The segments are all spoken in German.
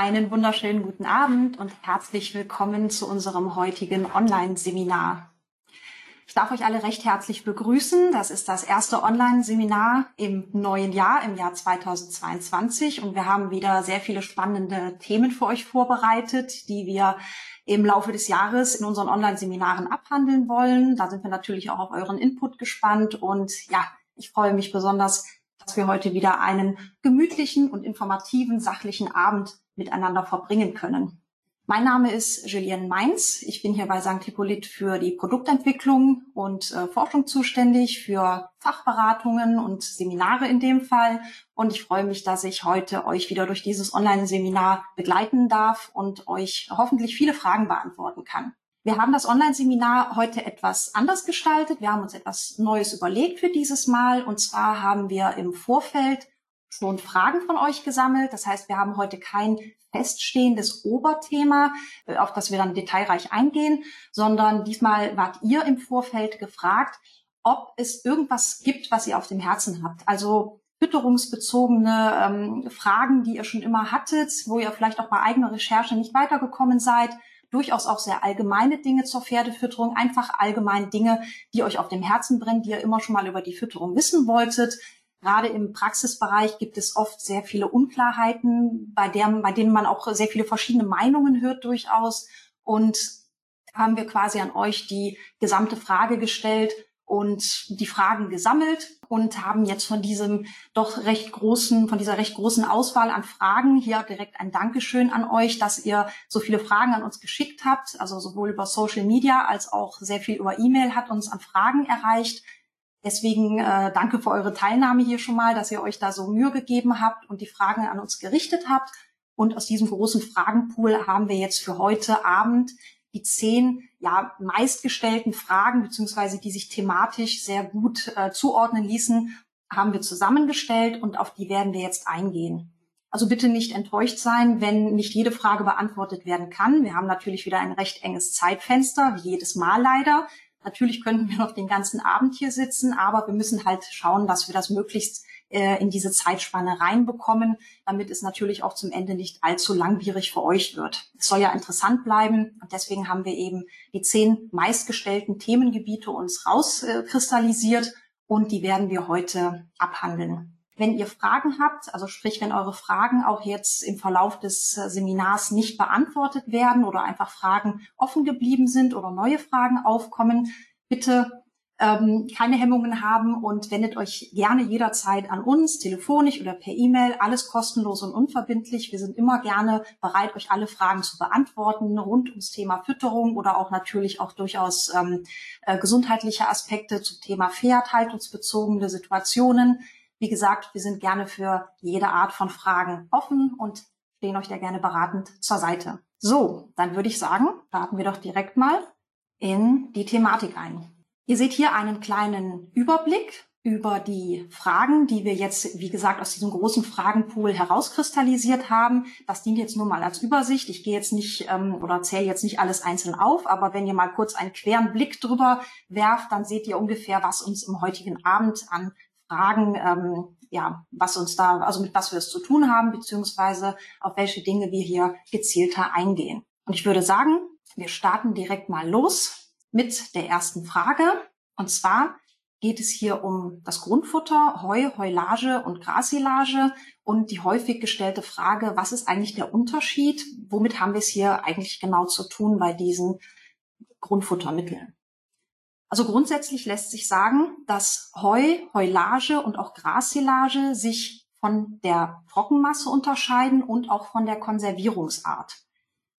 Einen wunderschönen guten Abend und herzlich willkommen zu unserem heutigen Online-Seminar. Ich darf euch alle recht herzlich begrüßen. Das ist das erste Online-Seminar im neuen Jahr, im Jahr 2022. Und wir haben wieder sehr viele spannende Themen für euch vorbereitet, die wir im Laufe des Jahres in unseren Online-Seminaren abhandeln wollen. Da sind wir natürlich auch auf euren Input gespannt. Und ja, ich freue mich besonders, dass wir heute wieder einen gemütlichen und informativen, sachlichen Abend miteinander verbringen können. Mein Name ist Julienne Mainz. Ich bin hier bei St. Hippolyt für die Produktentwicklung und äh, Forschung zuständig, für Fachberatungen und Seminare in dem Fall. Und ich freue mich, dass ich heute euch wieder durch dieses Online-Seminar begleiten darf und euch hoffentlich viele Fragen beantworten kann. Wir haben das Online-Seminar heute etwas anders gestaltet. Wir haben uns etwas Neues überlegt für dieses Mal. Und zwar haben wir im Vorfeld schon Fragen von euch gesammelt. Das heißt, wir haben heute kein feststehendes Oberthema, äh, auf das wir dann detailreich eingehen, sondern diesmal wart ihr im Vorfeld gefragt, ob es irgendwas gibt, was ihr auf dem Herzen habt. Also fütterungsbezogene ähm, Fragen, die ihr schon immer hattet, wo ihr vielleicht auch bei eigener Recherche nicht weitergekommen seid durchaus auch sehr allgemeine Dinge zur Pferdefütterung, einfach allgemein Dinge, die euch auf dem Herzen brennen, die ihr immer schon mal über die Fütterung wissen wolltet. Gerade im Praxisbereich gibt es oft sehr viele Unklarheiten, bei, der, bei denen man auch sehr viele verschiedene Meinungen hört durchaus. Und haben wir quasi an euch die gesamte Frage gestellt, und die Fragen gesammelt und haben jetzt von diesem doch recht großen, von dieser recht großen Auswahl an Fragen hier direkt ein Dankeschön an euch, dass ihr so viele Fragen an uns geschickt habt. Also sowohl über Social Media als auch sehr viel über E-Mail hat uns an Fragen erreicht. Deswegen äh, danke für eure Teilnahme hier schon mal, dass ihr euch da so Mühe gegeben habt und die Fragen an uns gerichtet habt. Und aus diesem großen Fragenpool haben wir jetzt für heute Abend die zehn ja, meistgestellten Fragen, beziehungsweise die sich thematisch sehr gut äh, zuordnen ließen, haben wir zusammengestellt und auf die werden wir jetzt eingehen. Also bitte nicht enttäuscht sein, wenn nicht jede Frage beantwortet werden kann. Wir haben natürlich wieder ein recht enges Zeitfenster, wie jedes Mal leider. Natürlich könnten wir noch den ganzen Abend hier sitzen, aber wir müssen halt schauen, dass wir das möglichst äh, in diese Zeitspanne reinbekommen, damit es natürlich auch zum Ende nicht allzu langwierig für euch wird. Es soll ja interessant bleiben und deswegen haben wir eben die zehn meistgestellten Themengebiete uns rauskristallisiert und die werden wir heute abhandeln. Wenn ihr Fragen habt, also sprich, wenn eure Fragen auch jetzt im Verlauf des äh, Seminars nicht beantwortet werden oder einfach Fragen offen geblieben sind oder neue Fragen aufkommen, bitte ähm, keine Hemmungen haben und wendet euch gerne jederzeit an uns, telefonisch oder per E-Mail, alles kostenlos und unverbindlich. Wir sind immer gerne bereit, euch alle Fragen zu beantworten rund ums Thema Fütterung oder auch natürlich auch durchaus ähm, äh, gesundheitliche Aspekte zum Thema Pferd, haltungsbezogene Situationen. Wie gesagt, wir sind gerne für jede Art von Fragen offen und stehen euch da gerne beratend zur Seite. So, dann würde ich sagen, starten wir doch direkt mal in die Thematik ein. Ihr seht hier einen kleinen Überblick über die Fragen, die wir jetzt, wie gesagt, aus diesem großen Fragenpool herauskristallisiert haben. Das dient jetzt nur mal als Übersicht. Ich gehe jetzt nicht ähm, oder zähle jetzt nicht alles einzeln auf, aber wenn ihr mal kurz einen queren Blick drüber werft, dann seht ihr ungefähr, was uns im heutigen Abend an Fragen, ähm, ja, was uns da, also mit was wir es zu tun haben, beziehungsweise auf welche Dinge wir hier gezielter eingehen. Und ich würde sagen, wir starten direkt mal los mit der ersten Frage. Und zwar geht es hier um das Grundfutter, Heu, Heulage und Grassilage und die häufig gestellte Frage, was ist eigentlich der Unterschied? Womit haben wir es hier eigentlich genau zu tun bei diesen Grundfuttermitteln? Also grundsätzlich lässt sich sagen, dass Heu, Heulage und auch Grassilage sich von der Trockenmasse unterscheiden und auch von der Konservierungsart.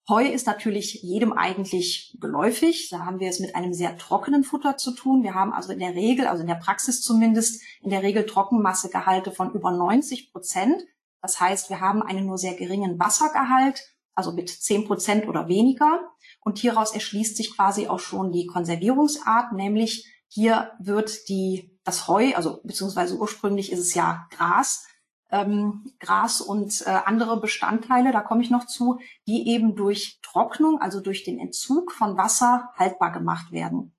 Heu ist natürlich jedem eigentlich geläufig. Da haben wir es mit einem sehr trockenen Futter zu tun. Wir haben also in der Regel, also in der Praxis zumindest, in der Regel Trockenmassegehalte von über 90 Prozent. Das heißt, wir haben einen nur sehr geringen Wassergehalt, also mit 10 Prozent oder weniger. Und hieraus erschließt sich quasi auch schon die Konservierungsart, nämlich hier wird die, das Heu, also beziehungsweise ursprünglich ist es ja Gras, ähm, Gras und äh, andere Bestandteile, da komme ich noch zu, die eben durch Trocknung, also durch den Entzug von Wasser haltbar gemacht werden.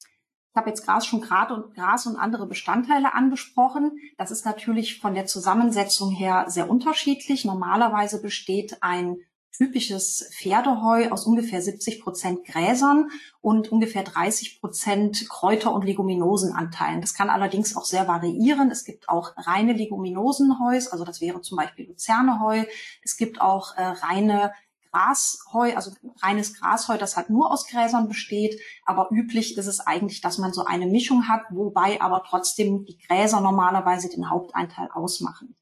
Ich habe jetzt Gras schon Gras und, Gras und andere Bestandteile angesprochen. Das ist natürlich von der Zusammensetzung her sehr unterschiedlich. Normalerweise besteht ein typisches Pferdeheu aus ungefähr 70 Prozent Gräsern und ungefähr 30 Prozent Kräuter- und Leguminosenanteilen. Das kann allerdings auch sehr variieren. Es gibt auch reine Leguminosenheus, also das wäre zum Beispiel Luzerneheu. Es gibt auch äh, reine Grasheu, also reines Grasheu, das halt nur aus Gräsern besteht. Aber üblich ist es eigentlich, dass man so eine Mischung hat, wobei aber trotzdem die Gräser normalerweise den Haupteinteil ausmachen.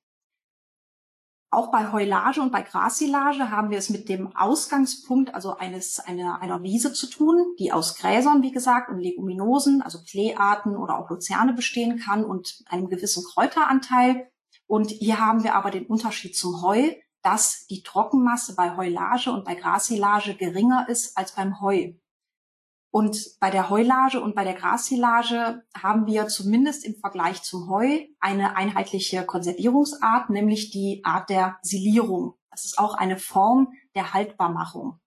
Auch bei Heulage und bei Grassilage haben wir es mit dem Ausgangspunkt, also eines, einer, einer Wiese zu tun, die aus Gräsern, wie gesagt, und Leguminosen, also Kleearten oder auch Luzerne bestehen kann und einem gewissen Kräuteranteil. Und hier haben wir aber den Unterschied zum Heu, dass die Trockenmasse bei Heulage und bei Grassilage geringer ist als beim Heu. Und bei der Heulage und bei der Grassilage haben wir zumindest im Vergleich zum Heu eine einheitliche Konservierungsart, nämlich die Art der Silierung. Das ist auch eine Form der Haltbarmachung.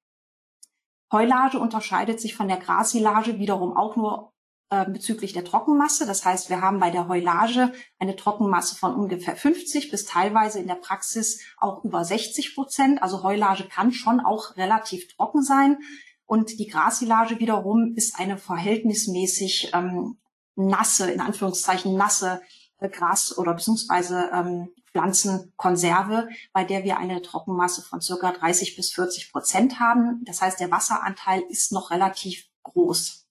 Heulage unterscheidet sich von der Grassilage wiederum auch nur äh, bezüglich der Trockenmasse. Das heißt, wir haben bei der Heulage eine Trockenmasse von ungefähr 50 bis teilweise in der Praxis auch über 60 Prozent. Also Heulage kann schon auch relativ trocken sein. Und die Grassilage wiederum ist eine verhältnismäßig ähm, nasse, in Anführungszeichen nasse äh, Gras- oder beziehungsweise ähm, Pflanzenkonserve, bei der wir eine Trockenmasse von circa 30 bis 40 Prozent haben. Das heißt, der Wasseranteil ist noch relativ groß.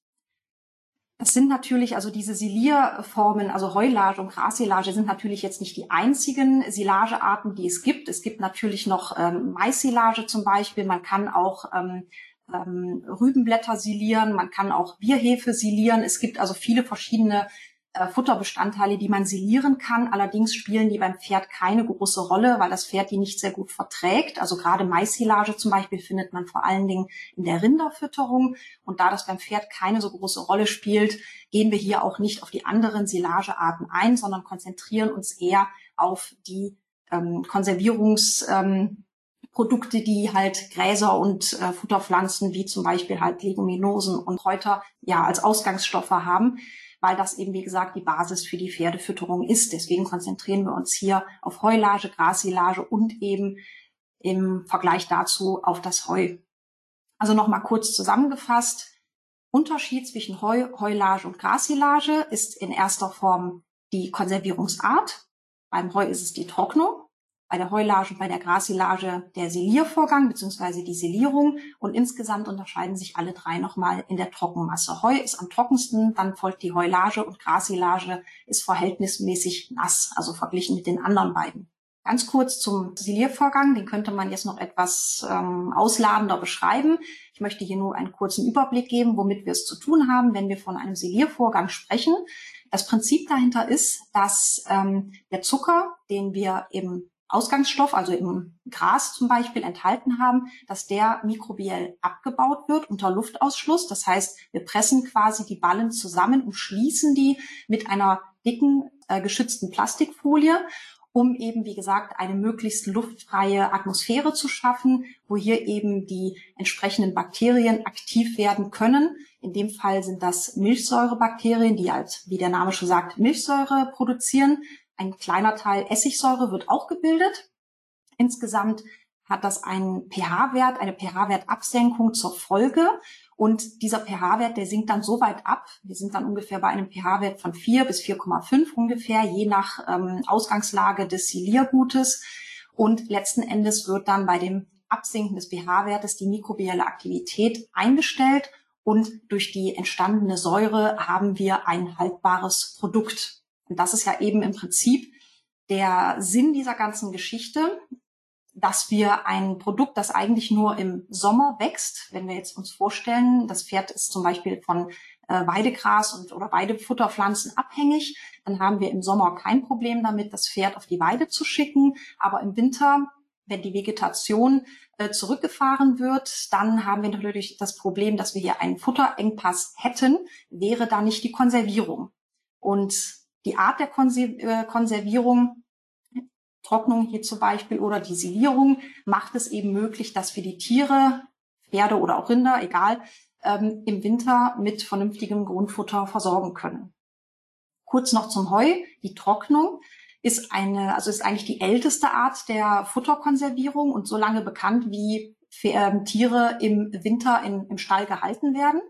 Das sind natürlich, also diese Silierformen, also Heulage und Grassilage sind natürlich jetzt nicht die einzigen Silagearten, die es gibt. Es gibt natürlich noch ähm, Maissilage zum Beispiel. Man kann auch ähm, ähm, Rübenblätter silieren, man kann auch Bierhefe silieren. Es gibt also viele verschiedene äh, Futterbestandteile, die man silieren kann. Allerdings spielen die beim Pferd keine große Rolle, weil das Pferd die nicht sehr gut verträgt. Also gerade Maissilage zum Beispiel findet man vor allen Dingen in der Rinderfütterung. Und da das beim Pferd keine so große Rolle spielt, gehen wir hier auch nicht auf die anderen Silagearten ein, sondern konzentrieren uns eher auf die ähm, Konservierungs- ähm, Produkte, die halt Gräser und äh, Futterpflanzen wie zum Beispiel halt Leguminosen und Kräuter ja als Ausgangsstoffe haben, weil das eben wie gesagt die Basis für die Pferdefütterung ist. Deswegen konzentrieren wir uns hier auf Heulage, Grassilage und eben im Vergleich dazu auf das Heu. Also nochmal kurz zusammengefasst. Unterschied zwischen Heu, Heulage und Grassilage ist in erster Form die Konservierungsart. Beim Heu ist es die Trocknung bei der Heulage und bei der Grassilage der Siliervorgang bzw. die Silierung und insgesamt unterscheiden sich alle drei nochmal in der Trockenmasse. Heu ist am trockensten, dann folgt die Heulage und Grassilage ist verhältnismäßig nass, also verglichen mit den anderen beiden. Ganz kurz zum Siliervorgang, den könnte man jetzt noch etwas ähm, ausladender beschreiben. Ich möchte hier nur einen kurzen Überblick geben, womit wir es zu tun haben, wenn wir von einem Siliervorgang sprechen. Das Prinzip dahinter ist, dass ähm, der Zucker, den wir im Ausgangsstoff, also im Gras zum Beispiel, enthalten haben, dass der mikrobiell abgebaut wird unter Luftausschluss. Das heißt, wir pressen quasi die Ballen zusammen und schließen die mit einer dicken äh, geschützten Plastikfolie, um eben, wie gesagt, eine möglichst luftfreie Atmosphäre zu schaffen, wo hier eben die entsprechenden Bakterien aktiv werden können. In dem Fall sind das Milchsäurebakterien, die als, wie der Name schon sagt, Milchsäure produzieren. Ein kleiner Teil Essigsäure wird auch gebildet. Insgesamt hat das einen pH-Wert, eine pH-Wertabsenkung zur Folge. Und dieser pH-Wert, der sinkt dann so weit ab. Wir sind dann ungefähr bei einem pH-Wert von 4 bis 4,5 ungefähr, je nach ähm, Ausgangslage des Siliergutes. Und letzten Endes wird dann bei dem Absinken des pH-Wertes die mikrobielle Aktivität eingestellt und durch die entstandene Säure haben wir ein haltbares Produkt. Und das ist ja eben im Prinzip der Sinn dieser ganzen Geschichte, dass wir ein Produkt, das eigentlich nur im Sommer wächst, wenn wir jetzt uns vorstellen, das Pferd ist zum Beispiel von äh, Weidegras und oder Weidefutterpflanzen abhängig, dann haben wir im Sommer kein Problem damit, das Pferd auf die Weide zu schicken, aber im Winter wenn die Vegetation äh, zurückgefahren wird, dann haben wir natürlich das Problem, dass wir hier einen Futterengpass hätten, wäre da nicht die Konservierung. Und die Art der äh, Konservierung, Trocknung hier zum Beispiel oder die Silierung macht es eben möglich, dass wir die Tiere, Pferde oder auch Rinder, egal, ähm, im Winter mit vernünftigem Grundfutter versorgen können. Kurz noch zum Heu. Die Trocknung ist eine, also ist eigentlich die älteste Art der Futterkonservierung und so lange bekannt, wie äh, Tiere im Winter in, im Stall gehalten werden.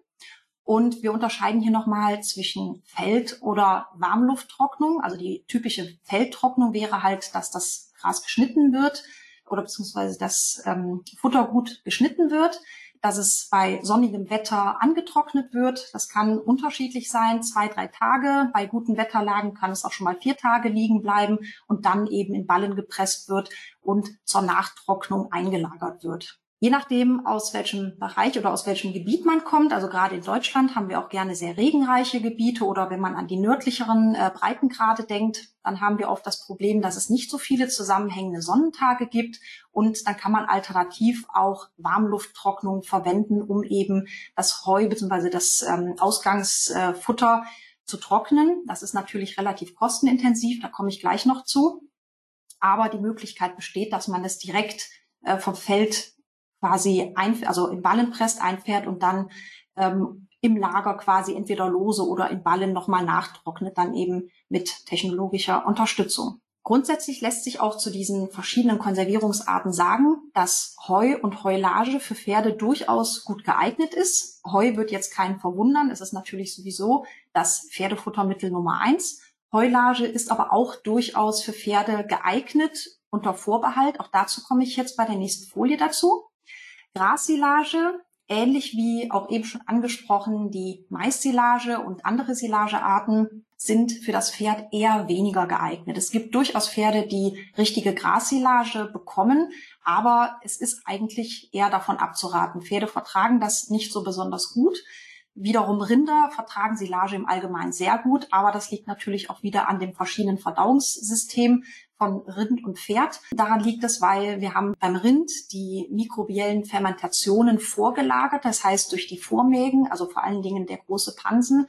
Und wir unterscheiden hier nochmal zwischen Feld- oder Warmlufttrocknung. Also die typische Feldtrocknung wäre halt, dass das Gras geschnitten wird oder beziehungsweise das ähm, Futter gut geschnitten wird dass es bei sonnigem Wetter angetrocknet wird. Das kann unterschiedlich sein, zwei, drei Tage. Bei guten Wetterlagen kann es auch schon mal vier Tage liegen bleiben und dann eben in Ballen gepresst wird und zur Nachtrocknung eingelagert wird. Je nachdem, aus welchem Bereich oder aus welchem Gebiet man kommt, also gerade in Deutschland haben wir auch gerne sehr regenreiche Gebiete oder wenn man an die nördlicheren äh, Breitengrade denkt, dann haben wir oft das Problem, dass es nicht so viele zusammenhängende Sonnentage gibt und dann kann man alternativ auch Warmlufttrocknung verwenden, um eben das Heu bzw. das ähm, Ausgangsfutter äh, zu trocknen. Das ist natürlich relativ kostenintensiv, da komme ich gleich noch zu. Aber die Möglichkeit besteht, dass man es direkt äh, vom Feld quasi ein, also in Ballen presst, einfährt und dann ähm, im Lager quasi entweder lose oder in Ballen nochmal nachtrocknet, dann eben mit technologischer Unterstützung. Grundsätzlich lässt sich auch zu diesen verschiedenen Konservierungsarten sagen, dass Heu und Heulage für Pferde durchaus gut geeignet ist. Heu wird jetzt keinen verwundern. Es ist natürlich sowieso das Pferdefuttermittel Nummer eins. Heulage ist aber auch durchaus für Pferde geeignet unter Vorbehalt. Auch dazu komme ich jetzt bei der nächsten Folie dazu. Grassilage, ähnlich wie auch eben schon angesprochen, die Maissilage und andere Silagearten sind für das Pferd eher weniger geeignet. Es gibt durchaus Pferde, die richtige Grassilage bekommen, aber es ist eigentlich eher davon abzuraten. Pferde vertragen das nicht so besonders gut. Wiederum Rinder vertragen Silage im Allgemeinen sehr gut, aber das liegt natürlich auch wieder an dem verschiedenen Verdauungssystem von Rind und Pferd. Daran liegt es, weil wir haben beim Rind die mikrobiellen Fermentationen vorgelagert, das heißt durch die Vormägen, also vor allen Dingen der große Pansen,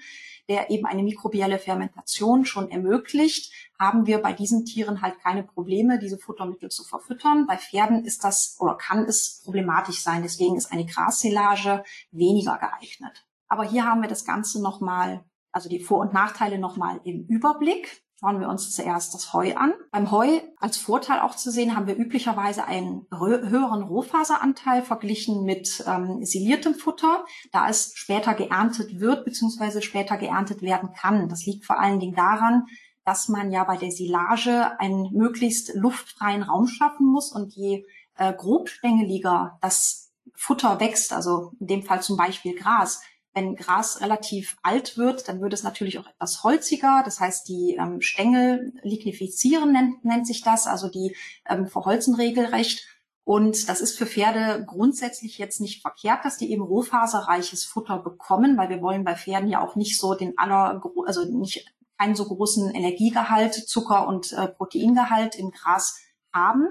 der eben eine mikrobielle Fermentation schon ermöglicht, haben wir bei diesen Tieren halt keine Probleme, diese Futtermittel zu verfüttern. Bei Pferden ist das oder kann es problematisch sein. Deswegen ist eine Grassilage weniger geeignet. Aber hier haben wir das Ganze nochmal, also die Vor- und Nachteile nochmal im Überblick. Schauen wir uns zuerst das Heu an. Beim Heu als Vorteil auch zu sehen, haben wir üblicherweise einen höheren Rohfaseranteil verglichen mit ähm, siliertem Futter, da es später geerntet wird bzw. später geerntet werden kann. Das liegt vor allen Dingen daran, dass man ja bei der Silage einen möglichst luftfreien Raum schaffen muss und je äh, grobstängeliger das Futter wächst, also in dem Fall zum Beispiel Gras, wenn Gras relativ alt wird, dann wird es natürlich auch etwas holziger. Das heißt, die ähm, Stängel lignifizieren nennt, nennt sich das, also die ähm, verholzen regelrecht. Und das ist für Pferde grundsätzlich jetzt nicht verkehrt, dass die eben rohfaserreiches Futter bekommen, weil wir wollen bei Pferden ja auch nicht so den aller, also nicht keinen so großen Energiegehalt, Zucker und äh, Proteingehalt im Gras haben.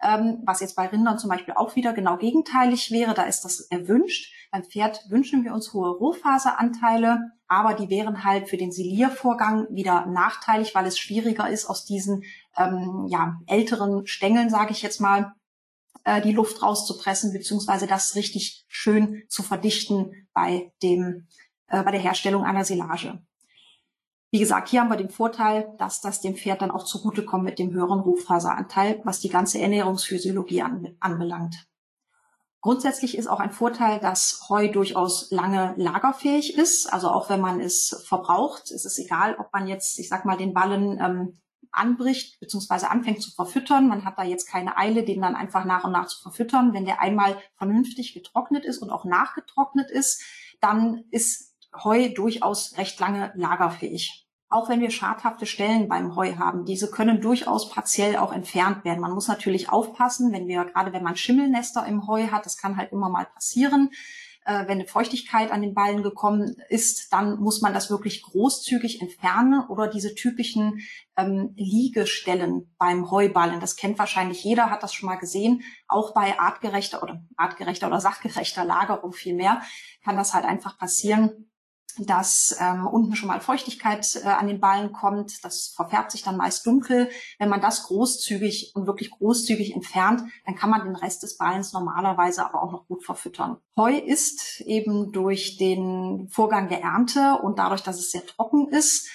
Ähm, was jetzt bei Rindern zum Beispiel auch wieder genau gegenteilig wäre, da ist das erwünscht. Beim Pferd wünschen wir uns hohe Rohfaseranteile, aber die wären halt für den Siliervorgang wieder nachteilig, weil es schwieriger ist, aus diesen ähm, ja, älteren Stängeln, sage ich jetzt mal, äh, die Luft rauszupressen, beziehungsweise das richtig schön zu verdichten bei dem äh, bei der Herstellung einer Silage. Wie gesagt, hier haben wir den Vorteil, dass das dem Pferd dann auch zugutekommt mit dem höheren Hochfaseranteil, was die ganze Ernährungsphysiologie an, anbelangt. Grundsätzlich ist auch ein Vorteil, dass Heu durchaus lange lagerfähig ist. Also auch wenn man es verbraucht, ist es egal, ob man jetzt, ich sag mal, den Ballen ähm, anbricht bzw. anfängt zu verfüttern. Man hat da jetzt keine Eile, den dann einfach nach und nach zu verfüttern. Wenn der einmal vernünftig getrocknet ist und auch nachgetrocknet ist, dann ist Heu durchaus recht lange lagerfähig. Auch wenn wir schadhafte Stellen beim Heu haben, diese können durchaus partiell auch entfernt werden. Man muss natürlich aufpassen, wenn wir, gerade wenn man Schimmelnester im Heu hat, das kann halt immer mal passieren. Äh, wenn eine Feuchtigkeit an den Ballen gekommen ist, dann muss man das wirklich großzügig entfernen oder diese typischen ähm, Liegestellen beim Heuballen. Das kennt wahrscheinlich jeder, hat das schon mal gesehen. Auch bei artgerechter oder artgerechter oder sachgerechter Lagerung vielmehr kann das halt einfach passieren dass ähm, unten schon mal Feuchtigkeit äh, an den Ballen kommt. Das verfärbt sich dann meist dunkel. Wenn man das großzügig und wirklich großzügig entfernt, dann kann man den Rest des Ballens normalerweise aber auch noch gut verfüttern. Heu ist eben durch den Vorgang der Ernte und dadurch, dass es sehr trocken ist,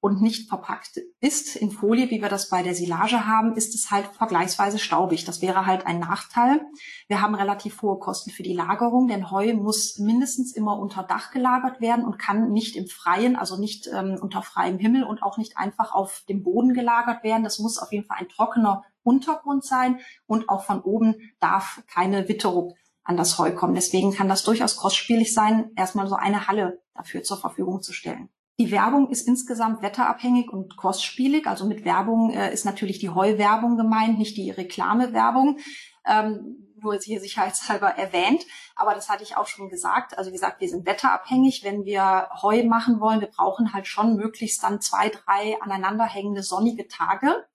und nicht verpackt ist in Folie, wie wir das bei der Silage haben, ist es halt vergleichsweise staubig. Das wäre halt ein Nachteil. Wir haben relativ hohe Kosten für die Lagerung, denn Heu muss mindestens immer unter Dach gelagert werden und kann nicht im Freien, also nicht ähm, unter freiem Himmel und auch nicht einfach auf dem Boden gelagert werden. Das muss auf jeden Fall ein trockener Untergrund sein und auch von oben darf keine Witterung an das Heu kommen. Deswegen kann das durchaus kostspielig sein, erstmal so eine Halle dafür zur Verfügung zu stellen. Die Werbung ist insgesamt wetterabhängig und kostspielig. Also mit Werbung äh, ist natürlich die Heuwerbung gemeint, nicht die Reklamewerbung. Ähm, nur hier sicherheitshalber erwähnt. Aber das hatte ich auch schon gesagt. Also wie gesagt, wir sind wetterabhängig. Wenn wir Heu machen wollen, wir brauchen halt schon möglichst dann zwei, drei aneinanderhängende sonnige Tage.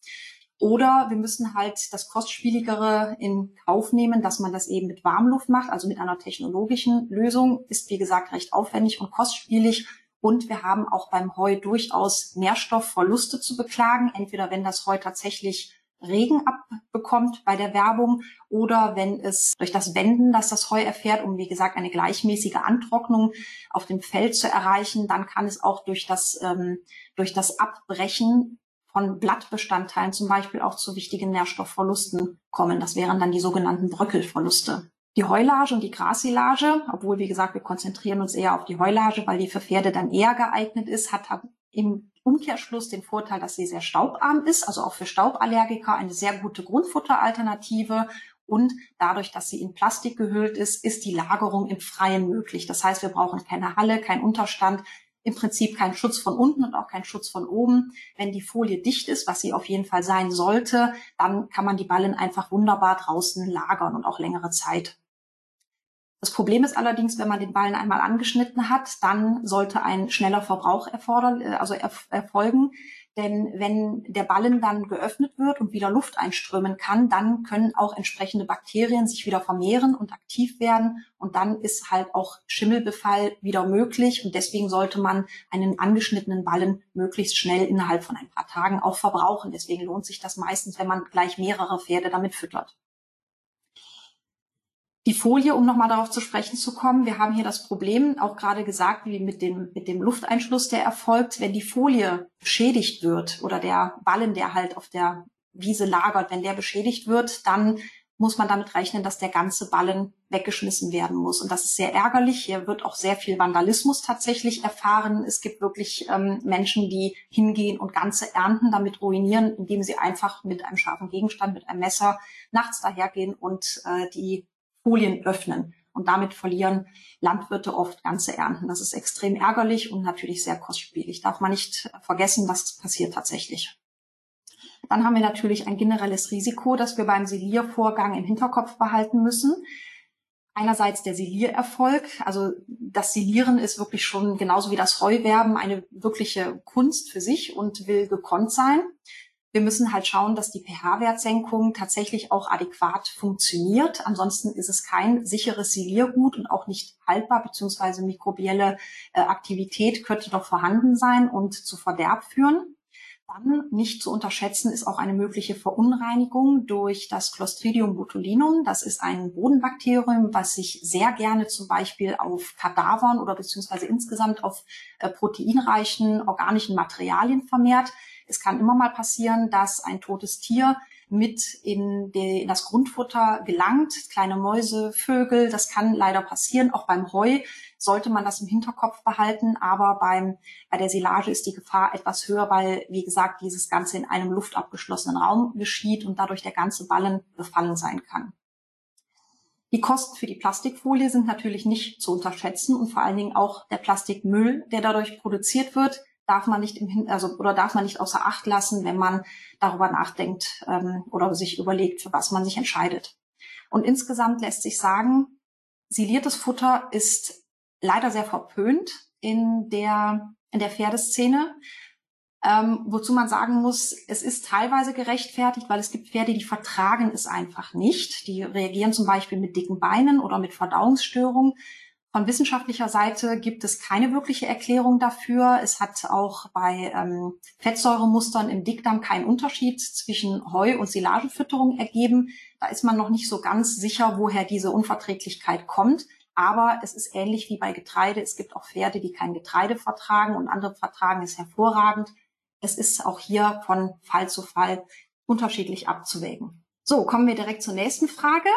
Oder wir müssen halt das Kostspieligere in Kauf nehmen, dass man das eben mit Warmluft macht, also mit einer technologischen Lösung. Ist wie gesagt recht aufwendig und kostspielig und wir haben auch beim Heu durchaus Nährstoffverluste zu beklagen, entweder wenn das Heu tatsächlich Regen abbekommt bei der Werbung oder wenn es durch das Wenden, das das Heu erfährt, um wie gesagt eine gleichmäßige Antrocknung auf dem Feld zu erreichen, dann kann es auch durch das, ähm, durch das Abbrechen von Blattbestandteilen zum Beispiel auch zu wichtigen Nährstoffverlusten kommen. Das wären dann die sogenannten Bröckelverluste. Die Heulage und die Grassilage, obwohl, wie gesagt, wir konzentrieren uns eher auf die Heulage, weil die für Pferde dann eher geeignet ist, hat im Umkehrschluss den Vorteil, dass sie sehr staubarm ist, also auch für Stauballergiker eine sehr gute Grundfutteralternative. Und dadurch, dass sie in Plastik gehüllt ist, ist die Lagerung im Freien möglich. Das heißt, wir brauchen keine Halle, keinen Unterstand, im Prinzip keinen Schutz von unten und auch keinen Schutz von oben. Wenn die Folie dicht ist, was sie auf jeden Fall sein sollte, dann kann man die Ballen einfach wunderbar draußen lagern und auch längere Zeit. Das Problem ist allerdings, wenn man den Ballen einmal angeschnitten hat, dann sollte ein schneller Verbrauch erfordern, äh, also erfolgen. Denn wenn der Ballen dann geöffnet wird und wieder Luft einströmen kann, dann können auch entsprechende Bakterien sich wieder vermehren und aktiv werden. Und dann ist halt auch Schimmelbefall wieder möglich. Und deswegen sollte man einen angeschnittenen Ballen möglichst schnell innerhalb von ein paar Tagen auch verbrauchen. Deswegen lohnt sich das meistens, wenn man gleich mehrere Pferde damit füttert. Die Folie, um nochmal darauf zu sprechen zu kommen, wir haben hier das Problem, auch gerade gesagt, wie mit dem, mit dem Lufteinschluss, der erfolgt, wenn die Folie beschädigt wird oder der Ballen, der halt auf der Wiese lagert, wenn der beschädigt wird, dann muss man damit rechnen, dass der ganze Ballen weggeschmissen werden muss. Und das ist sehr ärgerlich. Hier wird auch sehr viel Vandalismus tatsächlich erfahren. Es gibt wirklich ähm, Menschen, die hingehen und ganze Ernten damit ruinieren, indem sie einfach mit einem scharfen Gegenstand, mit einem Messer nachts dahergehen und äh, die Folien öffnen. Und damit verlieren Landwirte oft ganze Ernten. Das ist extrem ärgerlich und natürlich sehr kostspielig. Darf man nicht vergessen, das passiert tatsächlich. Dann haben wir natürlich ein generelles Risiko, das wir beim Siliervorgang im Hinterkopf behalten müssen. Einerseits der Siliererfolg, also das Silieren ist wirklich schon genauso wie das Heuwerben eine wirkliche Kunst für sich und will gekonnt sein. Wir müssen halt schauen, dass die pH-Wertsenkung tatsächlich auch adäquat funktioniert. Ansonsten ist es kein sicheres Siliergut und auch nicht haltbar, beziehungsweise mikrobielle äh, Aktivität könnte doch vorhanden sein und zu Verderb führen. Dann nicht zu unterschätzen ist auch eine mögliche Verunreinigung durch das Clostridium botulinum. Das ist ein Bodenbakterium, was sich sehr gerne zum Beispiel auf Kadavern oder beziehungsweise insgesamt auf äh, proteinreichen organischen Materialien vermehrt. Es kann immer mal passieren, dass ein totes Tier mit in, die, in das Grundfutter gelangt, kleine Mäuse, Vögel, das kann leider passieren. Auch beim Heu sollte man das im Hinterkopf behalten, aber beim, bei der Silage ist die Gefahr etwas höher, weil, wie gesagt, dieses Ganze in einem luftabgeschlossenen Raum geschieht und dadurch der ganze Ballen befallen sein kann. Die Kosten für die Plastikfolie sind natürlich nicht zu unterschätzen und vor allen Dingen auch der Plastikmüll, der dadurch produziert wird, darf man nicht im Hin also oder darf man nicht außer Acht lassen, wenn man darüber nachdenkt ähm, oder sich überlegt, für was man sich entscheidet. Und insgesamt lässt sich sagen, siliertes Futter ist leider sehr verpönt in der in der Pferdeszene. Ähm, wozu man sagen muss, es ist teilweise gerechtfertigt, weil es gibt Pferde, die vertragen es einfach nicht. Die reagieren zum Beispiel mit dicken Beinen oder mit Verdauungsstörungen. Von wissenschaftlicher Seite gibt es keine wirkliche Erklärung dafür. Es hat auch bei ähm, Fettsäuremustern im Dickdarm keinen Unterschied zwischen Heu- und Silagefütterung ergeben. Da ist man noch nicht so ganz sicher, woher diese Unverträglichkeit kommt. Aber es ist ähnlich wie bei Getreide. Es gibt auch Pferde, die kein Getreide vertragen und andere vertragen es hervorragend. Es ist auch hier von Fall zu Fall unterschiedlich abzuwägen. So, kommen wir direkt zur nächsten Frage.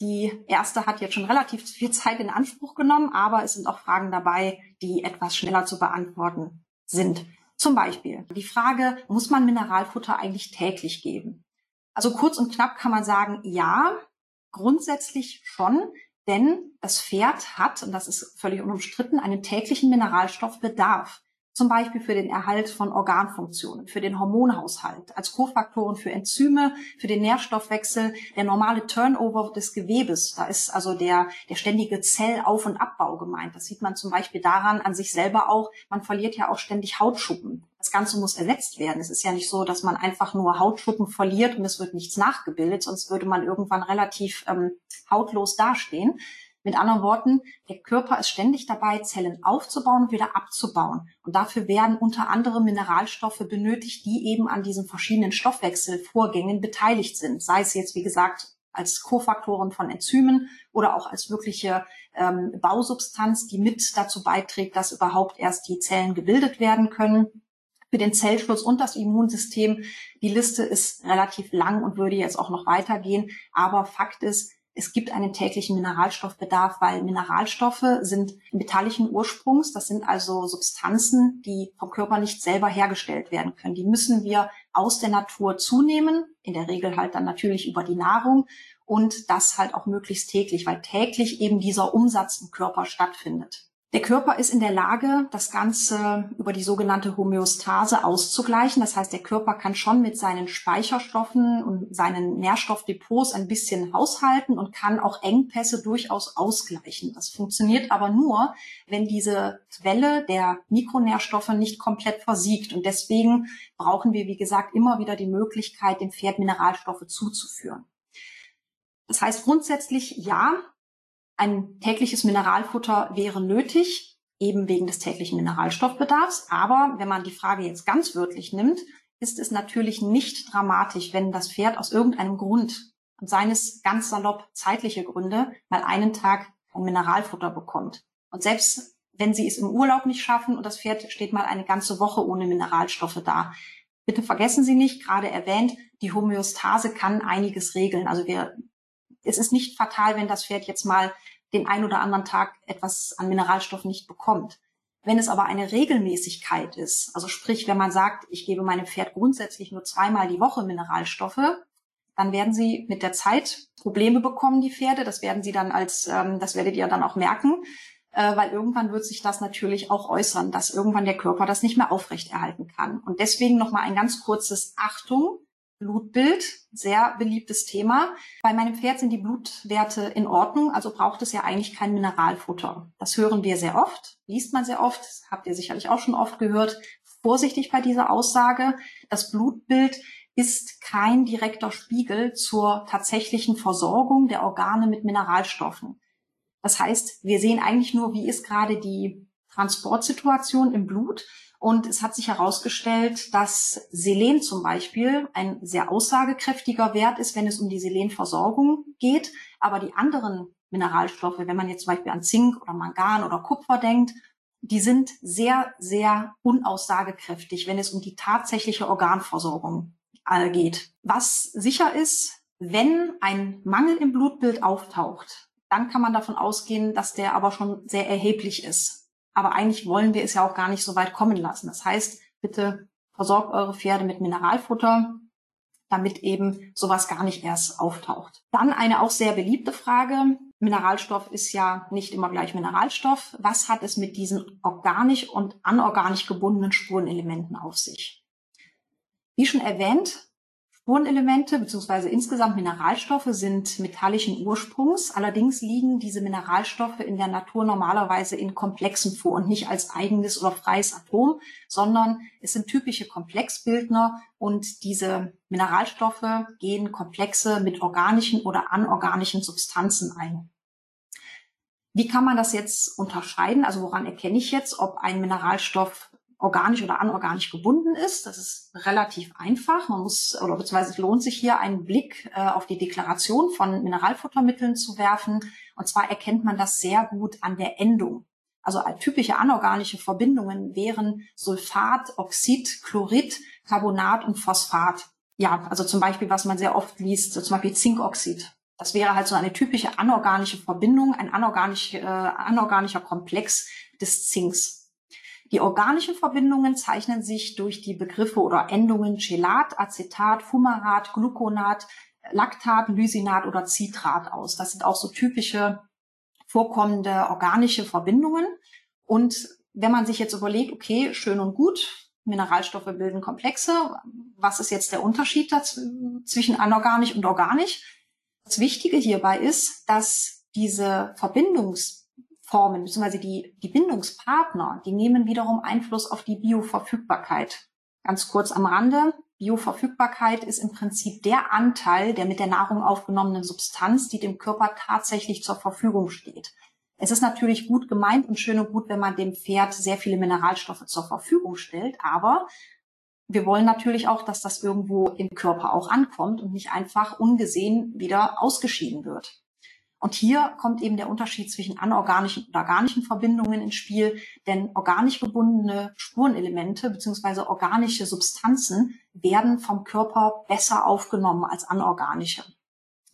Die erste hat jetzt schon relativ viel Zeit in Anspruch genommen, aber es sind auch Fragen dabei, die etwas schneller zu beantworten sind. Zum Beispiel die Frage, muss man Mineralfutter eigentlich täglich geben? Also kurz und knapp kann man sagen, ja, grundsätzlich schon, denn das Pferd hat, und das ist völlig unumstritten, einen täglichen Mineralstoffbedarf zum Beispiel für den Erhalt von Organfunktionen, für den Hormonhaushalt, als Kofaktoren für Enzyme, für den Nährstoffwechsel, der normale Turnover des Gewebes. Da ist also der, der ständige Zellauf- und Abbau gemeint. Das sieht man zum Beispiel daran an sich selber auch. Man verliert ja auch ständig Hautschuppen. Das Ganze muss ersetzt werden. Es ist ja nicht so, dass man einfach nur Hautschuppen verliert und es wird nichts nachgebildet, sonst würde man irgendwann relativ ähm, hautlos dastehen. Mit anderen Worten, der Körper ist ständig dabei, Zellen aufzubauen und wieder abzubauen. Und dafür werden unter anderem Mineralstoffe benötigt, die eben an diesen verschiedenen Stoffwechselvorgängen beteiligt sind. Sei es jetzt, wie gesagt, als Kofaktoren von Enzymen oder auch als wirkliche ähm, Bausubstanz, die mit dazu beiträgt, dass überhaupt erst die Zellen gebildet werden können. Für den Zellschutz und das Immunsystem. Die Liste ist relativ lang und würde jetzt auch noch weitergehen. Aber Fakt ist, es gibt einen täglichen Mineralstoffbedarf, weil Mineralstoffe sind metallischen Ursprungs. Das sind also Substanzen, die vom Körper nicht selber hergestellt werden können. Die müssen wir aus der Natur zunehmen, in der Regel halt dann natürlich über die Nahrung und das halt auch möglichst täglich, weil täglich eben dieser Umsatz im Körper stattfindet. Der Körper ist in der Lage, das Ganze über die sogenannte Homöostase auszugleichen. Das heißt, der Körper kann schon mit seinen Speicherstoffen und seinen Nährstoffdepots ein bisschen haushalten und kann auch Engpässe durchaus ausgleichen. Das funktioniert aber nur, wenn diese Quelle der Mikronährstoffe nicht komplett versiegt. Und deswegen brauchen wir, wie gesagt, immer wieder die Möglichkeit, dem Pferd Mineralstoffe zuzuführen. Das heißt grundsätzlich ja, ein tägliches Mineralfutter wäre nötig, eben wegen des täglichen Mineralstoffbedarfs. Aber wenn man die Frage jetzt ganz wörtlich nimmt, ist es natürlich nicht dramatisch, wenn das Pferd aus irgendeinem Grund und seines ganz salopp zeitliche Gründe mal einen Tag ein Mineralfutter bekommt. Und selbst wenn sie es im Urlaub nicht schaffen und das Pferd steht mal eine ganze Woche ohne Mineralstoffe da. Bitte vergessen Sie nicht, gerade erwähnt, die Homöostase kann einiges regeln. Also wir es ist nicht fatal, wenn das Pferd jetzt mal den ein oder anderen Tag etwas an Mineralstoff nicht bekommt. Wenn es aber eine Regelmäßigkeit ist, also sprich, wenn man sagt, ich gebe meinem Pferd grundsätzlich nur zweimal die Woche Mineralstoffe, dann werden sie mit der Zeit Probleme bekommen, die Pferde. Das werden sie dann als, ähm, das werdet ihr dann auch merken, äh, weil irgendwann wird sich das natürlich auch äußern, dass irgendwann der Körper das nicht mehr aufrechterhalten kann. Und deswegen nochmal ein ganz kurzes Achtung. Blutbild, sehr beliebtes Thema. Bei meinem Pferd sind die Blutwerte in Ordnung, also braucht es ja eigentlich kein Mineralfutter. Das hören wir sehr oft, liest man sehr oft, habt ihr sicherlich auch schon oft gehört. Vorsichtig bei dieser Aussage. Das Blutbild ist kein direkter Spiegel zur tatsächlichen Versorgung der Organe mit Mineralstoffen. Das heißt, wir sehen eigentlich nur, wie ist gerade die Transportsituation im Blut und es hat sich herausgestellt, dass Selen zum Beispiel ein sehr aussagekräftiger Wert ist, wenn es um die Selenversorgung geht. Aber die anderen Mineralstoffe, wenn man jetzt zum Beispiel an Zink oder Mangan oder Kupfer denkt, die sind sehr, sehr unaussagekräftig, wenn es um die tatsächliche Organversorgung äh, geht. Was sicher ist, wenn ein Mangel im Blutbild auftaucht, dann kann man davon ausgehen, dass der aber schon sehr erheblich ist. Aber eigentlich wollen wir es ja auch gar nicht so weit kommen lassen. Das heißt, bitte versorgt eure Pferde mit Mineralfutter, damit eben sowas gar nicht erst auftaucht. Dann eine auch sehr beliebte Frage. Mineralstoff ist ja nicht immer gleich Mineralstoff. Was hat es mit diesen organisch und anorganisch gebundenen Spurenelementen auf sich? Wie schon erwähnt, Spurenelemente bzw. insgesamt Mineralstoffe sind metallischen Ursprungs. Allerdings liegen diese Mineralstoffe in der Natur normalerweise in Komplexen vor und nicht als eigenes oder freies Atom, sondern es sind typische Komplexbildner und diese Mineralstoffe gehen Komplexe mit organischen oder anorganischen Substanzen ein. Wie kann man das jetzt unterscheiden? Also woran erkenne ich jetzt, ob ein Mineralstoff organisch oder anorganisch gebunden ist. Das ist relativ einfach. Man muss, oder beziehungsweise es lohnt sich hier einen Blick äh, auf die Deklaration von Mineralfuttermitteln zu werfen. Und zwar erkennt man das sehr gut an der Endung. Also typische anorganische Verbindungen wären Sulfat, Oxid, Chlorid, Carbonat und Phosphat. Ja, also zum Beispiel, was man sehr oft liest, so zum Beispiel Zinkoxid. Das wäre halt so eine typische anorganische Verbindung, ein anorganisch, äh, anorganischer Komplex des Zinks. Die organischen Verbindungen zeichnen sich durch die Begriffe oder Endungen Chelat, Acetat, Fumarat, Gluconat, Lactat, Lysinat oder Citrat aus. Das sind auch so typische vorkommende organische Verbindungen. Und wenn man sich jetzt überlegt, okay, schön und gut, Mineralstoffe bilden Komplexe, was ist jetzt der Unterschied zwischen anorganisch und organisch? Das Wichtige hierbei ist, dass diese Verbindungs Formen, beziehungsweise die, die Bindungspartner, die nehmen wiederum Einfluss auf die Bioverfügbarkeit. Ganz kurz am Rande. Bioverfügbarkeit ist im Prinzip der Anteil der mit der Nahrung aufgenommenen Substanz, die dem Körper tatsächlich zur Verfügung steht. Es ist natürlich gut gemeint und schön und gut, wenn man dem Pferd sehr viele Mineralstoffe zur Verfügung stellt, aber wir wollen natürlich auch, dass das irgendwo im Körper auch ankommt und nicht einfach ungesehen wieder ausgeschieden wird. Und hier kommt eben der Unterschied zwischen anorganischen und organischen Verbindungen ins Spiel, denn organisch gebundene Spurenelemente bzw. organische Substanzen werden vom Körper besser aufgenommen als anorganische.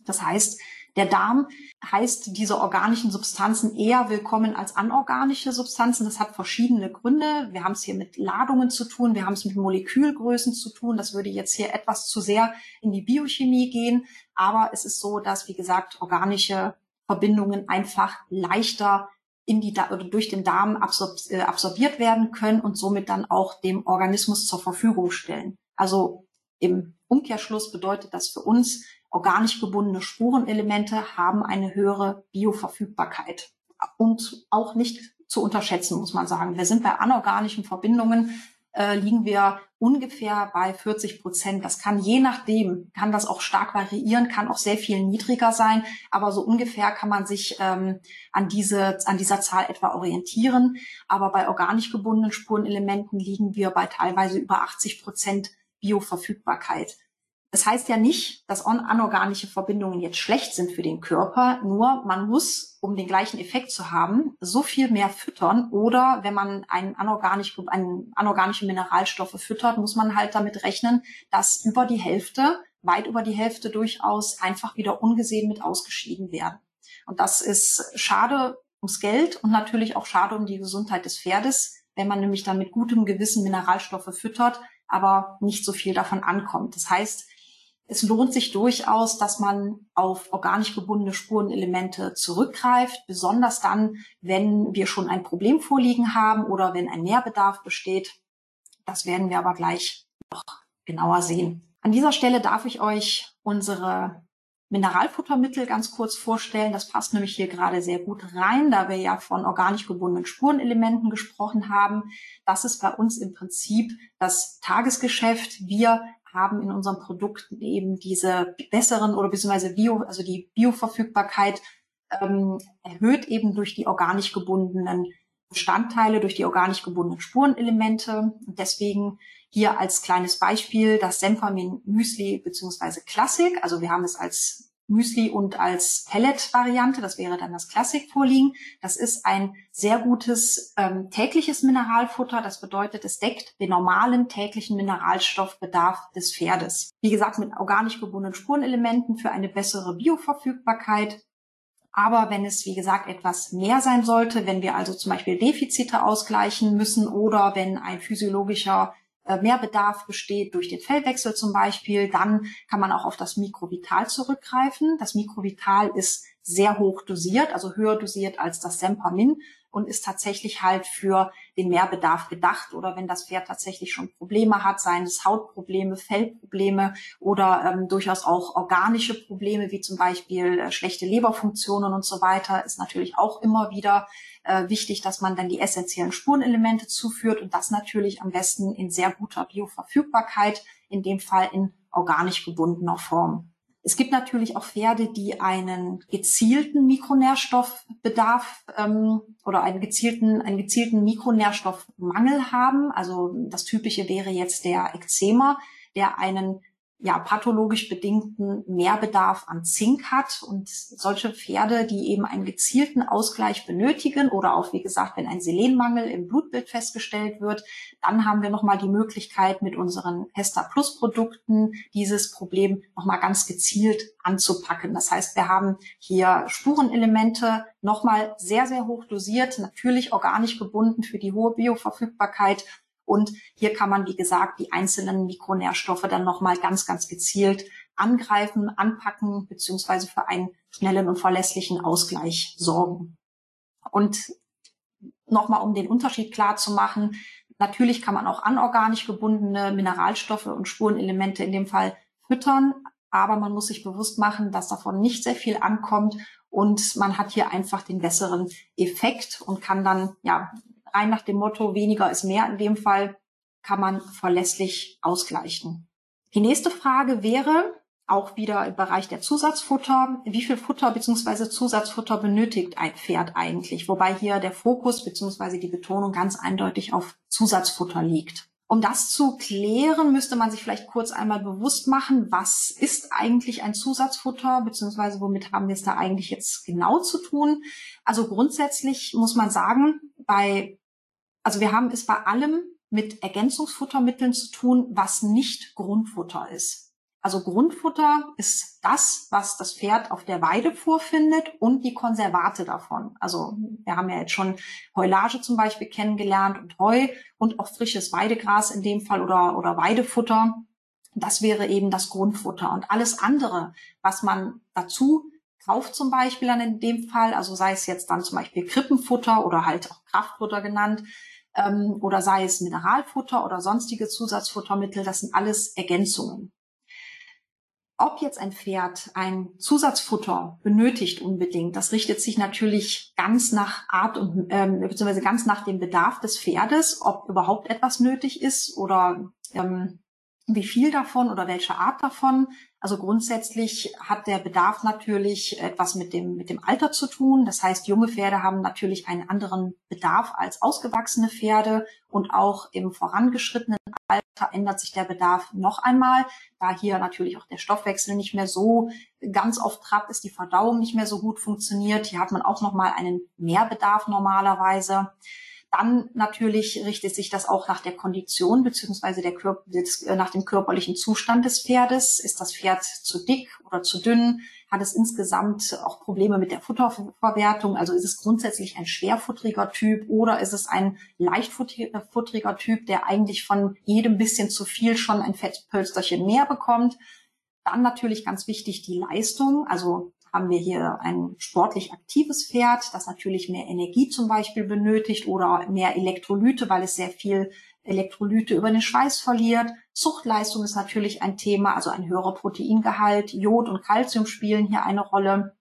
Das heißt, der Darm heißt diese organischen Substanzen eher willkommen als anorganische Substanzen. Das hat verschiedene Gründe. Wir haben es hier mit Ladungen zu tun, wir haben es mit Molekülgrößen zu tun. Das würde jetzt hier etwas zu sehr in die Biochemie gehen. Aber es ist so, dass, wie gesagt, organische Verbindungen einfach leichter in die oder durch den Darm absorb äh, absorbiert werden können und somit dann auch dem Organismus zur Verfügung stellen. Also im Umkehrschluss bedeutet das für uns, organisch gebundene Spurenelemente haben eine höhere Bioverfügbarkeit und auch nicht zu unterschätzen, muss man sagen. Wir sind bei anorganischen Verbindungen äh, liegen wir ungefähr bei 40 Prozent. Das kann je nachdem, kann das auch stark variieren, kann auch sehr viel niedriger sein, aber so ungefähr kann man sich ähm, an, diese, an dieser Zahl etwa orientieren. Aber bei organisch gebundenen Spurenelementen liegen wir bei teilweise über 80 Prozent Bioverfügbarkeit. Das heißt ja nicht, dass anorganische Verbindungen jetzt schlecht sind für den Körper, nur man muss, um den gleichen Effekt zu haben, so viel mehr füttern oder wenn man einen, anorganisch, einen anorganische Mineralstoffe füttert, muss man halt damit rechnen, dass über die Hälfte, weit über die Hälfte durchaus einfach wieder ungesehen mit ausgeschieden werden. Und das ist schade ums Geld und natürlich auch schade um die Gesundheit des Pferdes, wenn man nämlich dann mit gutem Gewissen Mineralstoffe füttert, aber nicht so viel davon ankommt. Das heißt, es lohnt sich durchaus, dass man auf organisch gebundene Spurenelemente zurückgreift, besonders dann, wenn wir schon ein Problem vorliegen haben oder wenn ein Mehrbedarf besteht. Das werden wir aber gleich noch genauer sehen. An dieser Stelle darf ich euch unsere Mineralfuttermittel ganz kurz vorstellen. Das passt nämlich hier gerade sehr gut rein, da wir ja von organisch gebundenen Spurenelementen gesprochen haben. Das ist bei uns im Prinzip das Tagesgeschäft. Wir haben in unseren Produkten eben diese besseren oder beziehungsweise Bio, also die Bioverfügbarkeit ähm, erhöht eben durch die organisch gebundenen Bestandteile, durch die organisch gebundenen Spurenelemente. Und deswegen hier als kleines Beispiel das Senfamin Müsli beziehungsweise Classic. Also wir haben es als Müsli und als Pellet-Variante. Das wäre dann das Classic vorliegen. Das ist ein sehr gutes ähm, tägliches Mineralfutter. Das bedeutet, es deckt den normalen täglichen Mineralstoffbedarf des Pferdes. Wie gesagt, mit organisch gebundenen Spurenelementen für eine bessere Bioverfügbarkeit. Aber wenn es, wie gesagt, etwas mehr sein sollte, wenn wir also zum Beispiel Defizite ausgleichen müssen oder wenn ein physiologischer äh, Mehrbedarf besteht durch den Fellwechsel zum Beispiel, dann kann man auch auf das Mikrovital zurückgreifen. Das Mikrovital ist sehr hoch dosiert, also höher dosiert als das Sempamin und ist tatsächlich halt für den Mehrbedarf gedacht oder wenn das Pferd tatsächlich schon Probleme hat, seien es Hautprobleme, Fellprobleme oder ähm, durchaus auch organische Probleme wie zum Beispiel äh, schlechte Leberfunktionen und so weiter, ist natürlich auch immer wieder äh, wichtig, dass man dann die essentiellen Spurenelemente zuführt und das natürlich am besten in sehr guter Bioverfügbarkeit, in dem Fall in organisch gebundener Form. Es gibt natürlich auch Pferde, die einen gezielten Mikronährstoffbedarf ähm, oder einen gezielten, einen gezielten Mikronährstoffmangel haben. Also das Typische wäre jetzt der Ekzema, der einen ja, pathologisch bedingten Mehrbedarf an Zink hat und solche Pferde, die eben einen gezielten Ausgleich benötigen oder auch, wie gesagt, wenn ein Selenmangel im Blutbild festgestellt wird, dann haben wir nochmal die Möglichkeit, mit unseren Hesta Plus Produkten dieses Problem nochmal ganz gezielt anzupacken. Das heißt, wir haben hier Spurenelemente nochmal sehr, sehr hoch dosiert, natürlich organisch gebunden für die hohe Bioverfügbarkeit und hier kann man, wie gesagt, die einzelnen Mikronährstoffe dann nochmal ganz, ganz gezielt angreifen, anpacken, beziehungsweise für einen schnellen und verlässlichen Ausgleich sorgen. Und nochmal, um den Unterschied klar zu machen, natürlich kann man auch anorganisch gebundene Mineralstoffe und Spurenelemente in dem Fall füttern, aber man muss sich bewusst machen, dass davon nicht sehr viel ankommt und man hat hier einfach den besseren Effekt und kann dann ja rein nach dem Motto, weniger ist mehr in dem Fall, kann man verlässlich ausgleichen. Die nächste Frage wäre, auch wieder im Bereich der Zusatzfutter. Wie viel Futter bzw. Zusatzfutter benötigt ein Pferd eigentlich? Wobei hier der Fokus bzw. die Betonung ganz eindeutig auf Zusatzfutter liegt. Um das zu klären, müsste man sich vielleicht kurz einmal bewusst machen, was ist eigentlich ein Zusatzfutter, beziehungsweise womit haben wir es da eigentlich jetzt genau zu tun. Also grundsätzlich muss man sagen, bei also wir haben es bei allem mit Ergänzungsfuttermitteln zu tun, was nicht Grundfutter ist. Also Grundfutter ist das, was das Pferd auf der Weide vorfindet und die Konservate davon. Also wir haben ja jetzt schon Heulage zum Beispiel kennengelernt und Heu und auch frisches Weidegras in dem Fall oder, oder Weidefutter. Das wäre eben das Grundfutter. Und alles andere, was man dazu kauft zum Beispiel dann in dem Fall, also sei es jetzt dann zum Beispiel Krippenfutter oder halt auch Kraftfutter genannt, ähm, oder sei es Mineralfutter oder sonstige Zusatzfuttermittel, das sind alles Ergänzungen. Ob jetzt ein Pferd ein Zusatzfutter benötigt unbedingt, das richtet sich natürlich ganz nach Art und ähm, beziehungsweise ganz nach dem Bedarf des Pferdes, ob überhaupt etwas nötig ist oder ähm, wie viel davon oder welche Art davon. Also grundsätzlich hat der Bedarf natürlich etwas mit dem, mit dem Alter zu tun. Das heißt, junge Pferde haben natürlich einen anderen Bedarf als ausgewachsene Pferde und auch im vorangeschrittenen Alter ändert sich der Bedarf noch einmal, da hier natürlich auch der Stoffwechsel nicht mehr so ganz auf Trab ist, die Verdauung nicht mehr so gut funktioniert. Hier hat man auch noch mal einen Mehrbedarf normalerweise. Dann natürlich richtet sich das auch nach der Kondition beziehungsweise der äh, nach dem körperlichen Zustand des Pferdes. Ist das Pferd zu dick oder zu dünn? Hat es insgesamt auch Probleme mit der Futterverwertung? Also ist es grundsätzlich ein schwerfutteriger Typ oder ist es ein leichtfutteriger Typ, der eigentlich von jedem bisschen zu viel schon ein Fettpölsterchen mehr bekommt? Dann natürlich ganz wichtig die Leistung. Also haben wir hier ein sportlich aktives Pferd, das natürlich mehr Energie zum Beispiel benötigt oder mehr Elektrolyte, weil es sehr viel Elektrolyte über den Schweiß verliert. Zuchtleistung ist natürlich ein Thema, also ein höherer Proteingehalt, Jod und Kalzium spielen hier eine Rolle.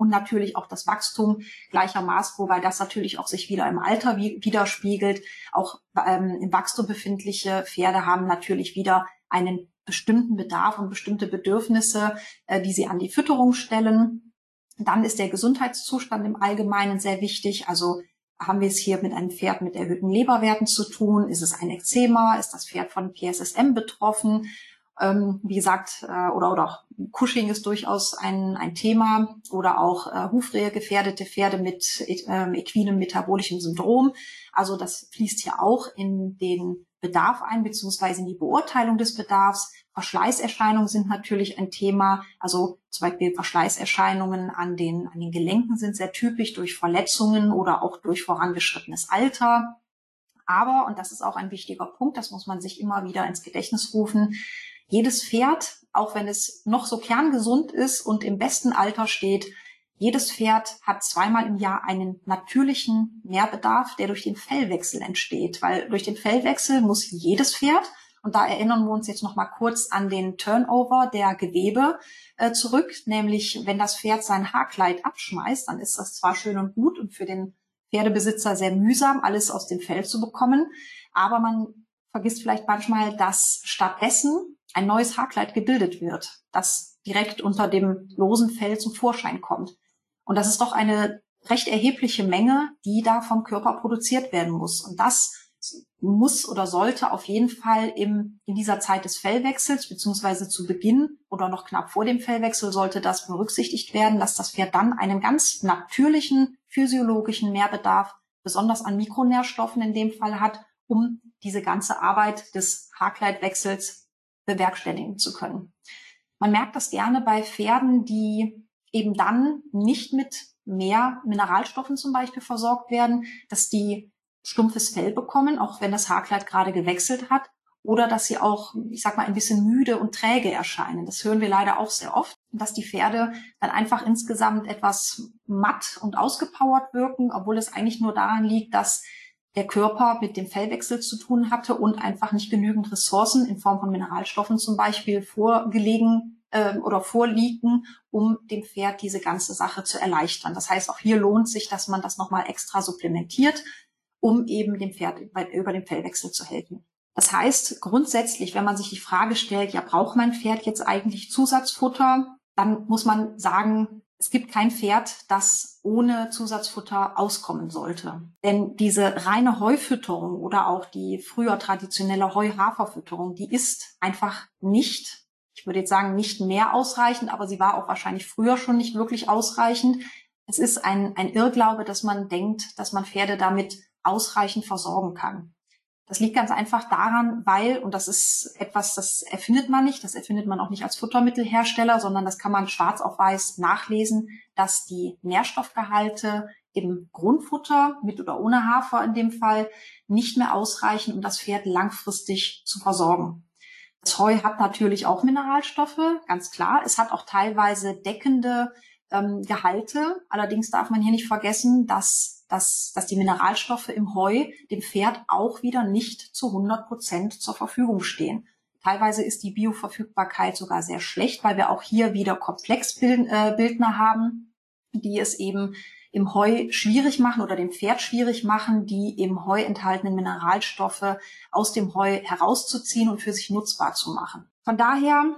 Und natürlich auch das Wachstum gleichermaßen, wobei das natürlich auch sich wieder im Alter widerspiegelt. Auch ähm, im Wachstum befindliche Pferde haben natürlich wieder einen bestimmten Bedarf und bestimmte Bedürfnisse, äh, die sie an die Fütterung stellen. Dann ist der Gesundheitszustand im Allgemeinen sehr wichtig. Also haben wir es hier mit einem Pferd mit erhöhten Leberwerten zu tun? Ist es ein Ekzema? Ist das Pferd von PSSM betroffen? Ähm, wie gesagt, äh, oder, oder auch Cushing ist durchaus ein, ein Thema oder auch äh, Hufrehe gefährdete Pferde mit äh, equinem metabolischen Syndrom. Also das fließt hier auch in den Bedarf ein, beziehungsweise in die Beurteilung des Bedarfs. Verschleißerscheinungen sind natürlich ein Thema. Also zum Beispiel Verschleißerscheinungen an den, an den Gelenken sind sehr typisch durch Verletzungen oder auch durch vorangeschrittenes Alter. Aber, und das ist auch ein wichtiger Punkt, das muss man sich immer wieder ins Gedächtnis rufen, jedes Pferd, auch wenn es noch so kerngesund ist und im besten Alter steht, jedes Pferd hat zweimal im Jahr einen natürlichen Mehrbedarf, der durch den Fellwechsel entsteht, weil durch den Fellwechsel muss jedes Pferd und da erinnern wir uns jetzt noch mal kurz an den Turnover der Gewebe äh, zurück, nämlich wenn das Pferd sein Haarkleid abschmeißt, dann ist das zwar schön und gut und für den Pferdebesitzer sehr mühsam, alles aus dem Fell zu bekommen, aber man vergisst vielleicht manchmal, dass stattdessen ein neues Haarkleid gebildet wird. Das direkt unter dem losen Fell zum Vorschein kommt. Und das ist doch eine recht erhebliche Menge, die da vom Körper produziert werden muss. Und das muss oder sollte auf jeden Fall im, in dieser Zeit des Fellwechsels beziehungsweise zu Beginn oder noch knapp vor dem Fellwechsel sollte das berücksichtigt werden, dass das Pferd dann einen ganz natürlichen physiologischen Mehrbedarf, besonders an Mikronährstoffen in dem Fall hat, um diese ganze Arbeit des Haarkleidwechsels bewerkstelligen zu können. Man merkt das gerne bei Pferden, die eben dann nicht mit mehr Mineralstoffen zum Beispiel versorgt werden, dass die stumpfes Fell bekommen, auch wenn das Haarkleid gerade gewechselt hat, oder dass sie auch, ich sag mal, ein bisschen müde und träge erscheinen. Das hören wir leider auch sehr oft, dass die Pferde dann einfach insgesamt etwas matt und ausgepowert wirken, obwohl es eigentlich nur daran liegt, dass der Körper mit dem Fellwechsel zu tun hatte und einfach nicht genügend Ressourcen in Form von Mineralstoffen zum Beispiel vorgelegen äh, oder vorliegen, um dem Pferd diese ganze Sache zu erleichtern. Das heißt, auch hier lohnt sich, dass man das nochmal extra supplementiert um eben dem Pferd bei, über den Fellwechsel zu helfen. Das heißt, grundsätzlich, wenn man sich die Frage stellt, ja, braucht mein Pferd jetzt eigentlich Zusatzfutter, dann muss man sagen, es gibt kein Pferd, das ohne Zusatzfutter auskommen sollte. Denn diese reine Heufütterung oder auch die früher traditionelle Heu-Haferfütterung, die ist einfach nicht, ich würde jetzt sagen, nicht mehr ausreichend, aber sie war auch wahrscheinlich früher schon nicht wirklich ausreichend. Es ist ein, ein Irrglaube, dass man denkt, dass man Pferde damit ausreichend versorgen kann. Das liegt ganz einfach daran, weil, und das ist etwas, das erfindet man nicht, das erfindet man auch nicht als Futtermittelhersteller, sondern das kann man schwarz auf weiß nachlesen, dass die Nährstoffgehalte im Grundfutter mit oder ohne Hafer in dem Fall nicht mehr ausreichen, um das Pferd langfristig zu versorgen. Das Heu hat natürlich auch Mineralstoffe, ganz klar. Es hat auch teilweise deckende ähm, Gehalte. Allerdings darf man hier nicht vergessen, dass dass, dass die Mineralstoffe im Heu dem Pferd auch wieder nicht zu 100 Prozent zur Verfügung stehen. Teilweise ist die Bioverfügbarkeit sogar sehr schlecht, weil wir auch hier wieder Komplexbildner äh, haben, die es eben im Heu schwierig machen oder dem Pferd schwierig machen, die im Heu enthaltenen Mineralstoffe aus dem Heu herauszuziehen und für sich nutzbar zu machen. Von daher,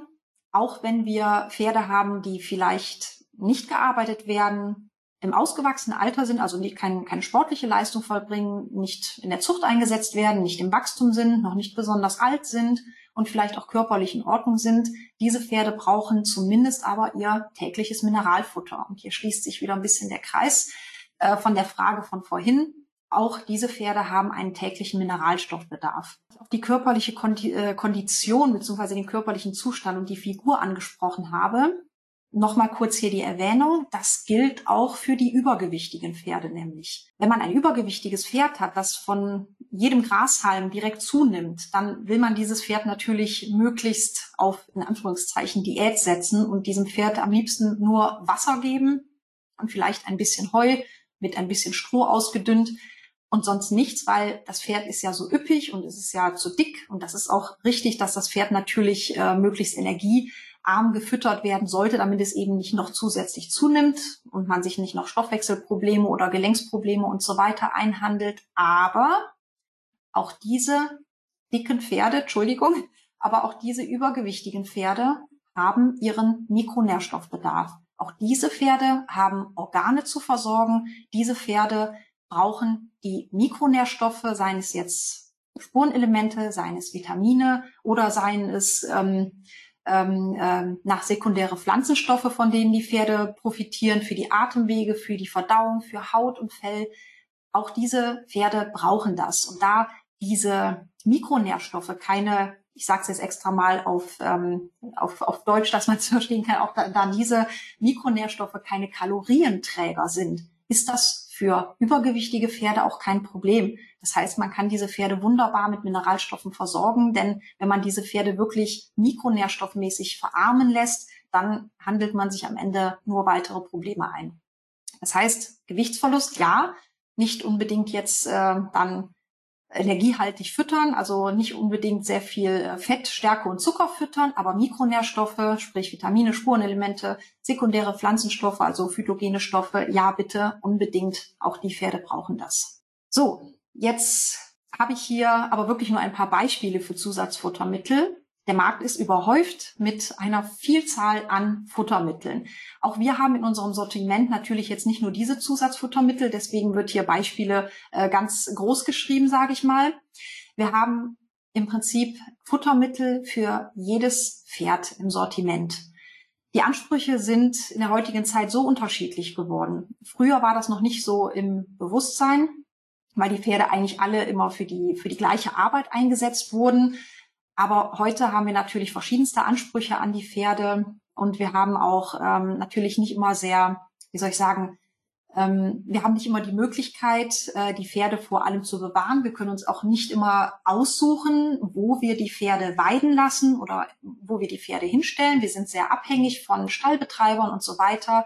auch wenn wir Pferde haben, die vielleicht nicht gearbeitet werden, im ausgewachsenen Alter sind, also nicht, kein, keine sportliche Leistung vollbringen, nicht in der Zucht eingesetzt werden, nicht im Wachstum sind, noch nicht besonders alt sind und vielleicht auch körperlich in Ordnung sind. Diese Pferde brauchen zumindest aber ihr tägliches Mineralfutter. Und hier schließt sich wieder ein bisschen der Kreis äh, von der Frage von vorhin. Auch diese Pferde haben einen täglichen Mineralstoffbedarf. Auf die körperliche äh, Kondition bzw. den körperlichen Zustand und die Figur angesprochen habe, Nochmal kurz hier die Erwähnung, das gilt auch für die übergewichtigen Pferde nämlich. Wenn man ein übergewichtiges Pferd hat, das von jedem Grashalm direkt zunimmt, dann will man dieses Pferd natürlich möglichst auf, in Anführungszeichen, Diät setzen und diesem Pferd am liebsten nur Wasser geben und vielleicht ein bisschen Heu mit ein bisschen Stroh ausgedünnt und sonst nichts, weil das Pferd ist ja so üppig und es ist ja zu dick und das ist auch richtig, dass das Pferd natürlich äh, möglichst Energie arm gefüttert werden sollte, damit es eben nicht noch zusätzlich zunimmt und man sich nicht noch Stoffwechselprobleme oder Gelenksprobleme und so weiter einhandelt. Aber auch diese dicken Pferde, Entschuldigung, aber auch diese übergewichtigen Pferde haben ihren Mikronährstoffbedarf. Auch diese Pferde haben Organe zu versorgen. Diese Pferde brauchen die Mikronährstoffe, seien es jetzt Spurenelemente, seien es Vitamine oder seien es ähm, ähm, ähm, nach sekundäre Pflanzenstoffe, von denen die Pferde profitieren, für die Atemwege, für die Verdauung, für Haut und Fell. Auch diese Pferde brauchen das. Und da diese Mikronährstoffe keine, ich sage es jetzt extra mal auf, ähm, auf, auf Deutsch, dass man es verstehen kann, auch da, da diese Mikronährstoffe keine Kalorienträger sind, ist das für übergewichtige Pferde auch kein Problem. Das heißt, man kann diese Pferde wunderbar mit Mineralstoffen versorgen, denn wenn man diese Pferde wirklich mikronährstoffmäßig verarmen lässt, dann handelt man sich am Ende nur weitere Probleme ein. Das heißt, Gewichtsverlust, ja, nicht unbedingt jetzt äh, dann energiehaltig füttern, also nicht unbedingt sehr viel äh, Fett, Stärke und Zucker füttern, aber Mikronährstoffe, sprich Vitamine, Spurenelemente, sekundäre Pflanzenstoffe, also phytogene Stoffe, ja bitte unbedingt, auch die Pferde brauchen das. So, jetzt habe ich hier aber wirklich nur ein paar Beispiele für Zusatzfuttermittel. Der Markt ist überhäuft mit einer Vielzahl an Futtermitteln. Auch wir haben in unserem Sortiment natürlich jetzt nicht nur diese Zusatzfuttermittel, deswegen wird hier Beispiele äh, ganz groß geschrieben, sage ich mal. Wir haben im Prinzip Futtermittel für jedes Pferd im Sortiment. Die Ansprüche sind in der heutigen Zeit so unterschiedlich geworden. Früher war das noch nicht so im Bewusstsein, weil die Pferde eigentlich alle immer für die, für die gleiche Arbeit eingesetzt wurden. Aber heute haben wir natürlich verschiedenste Ansprüche an die Pferde und wir haben auch ähm, natürlich nicht immer sehr, wie soll ich sagen, ähm, wir haben nicht immer die Möglichkeit, äh, die Pferde vor allem zu bewahren. Wir können uns auch nicht immer aussuchen, wo wir die Pferde weiden lassen oder wo wir die Pferde hinstellen. Wir sind sehr abhängig von Stallbetreibern und so weiter.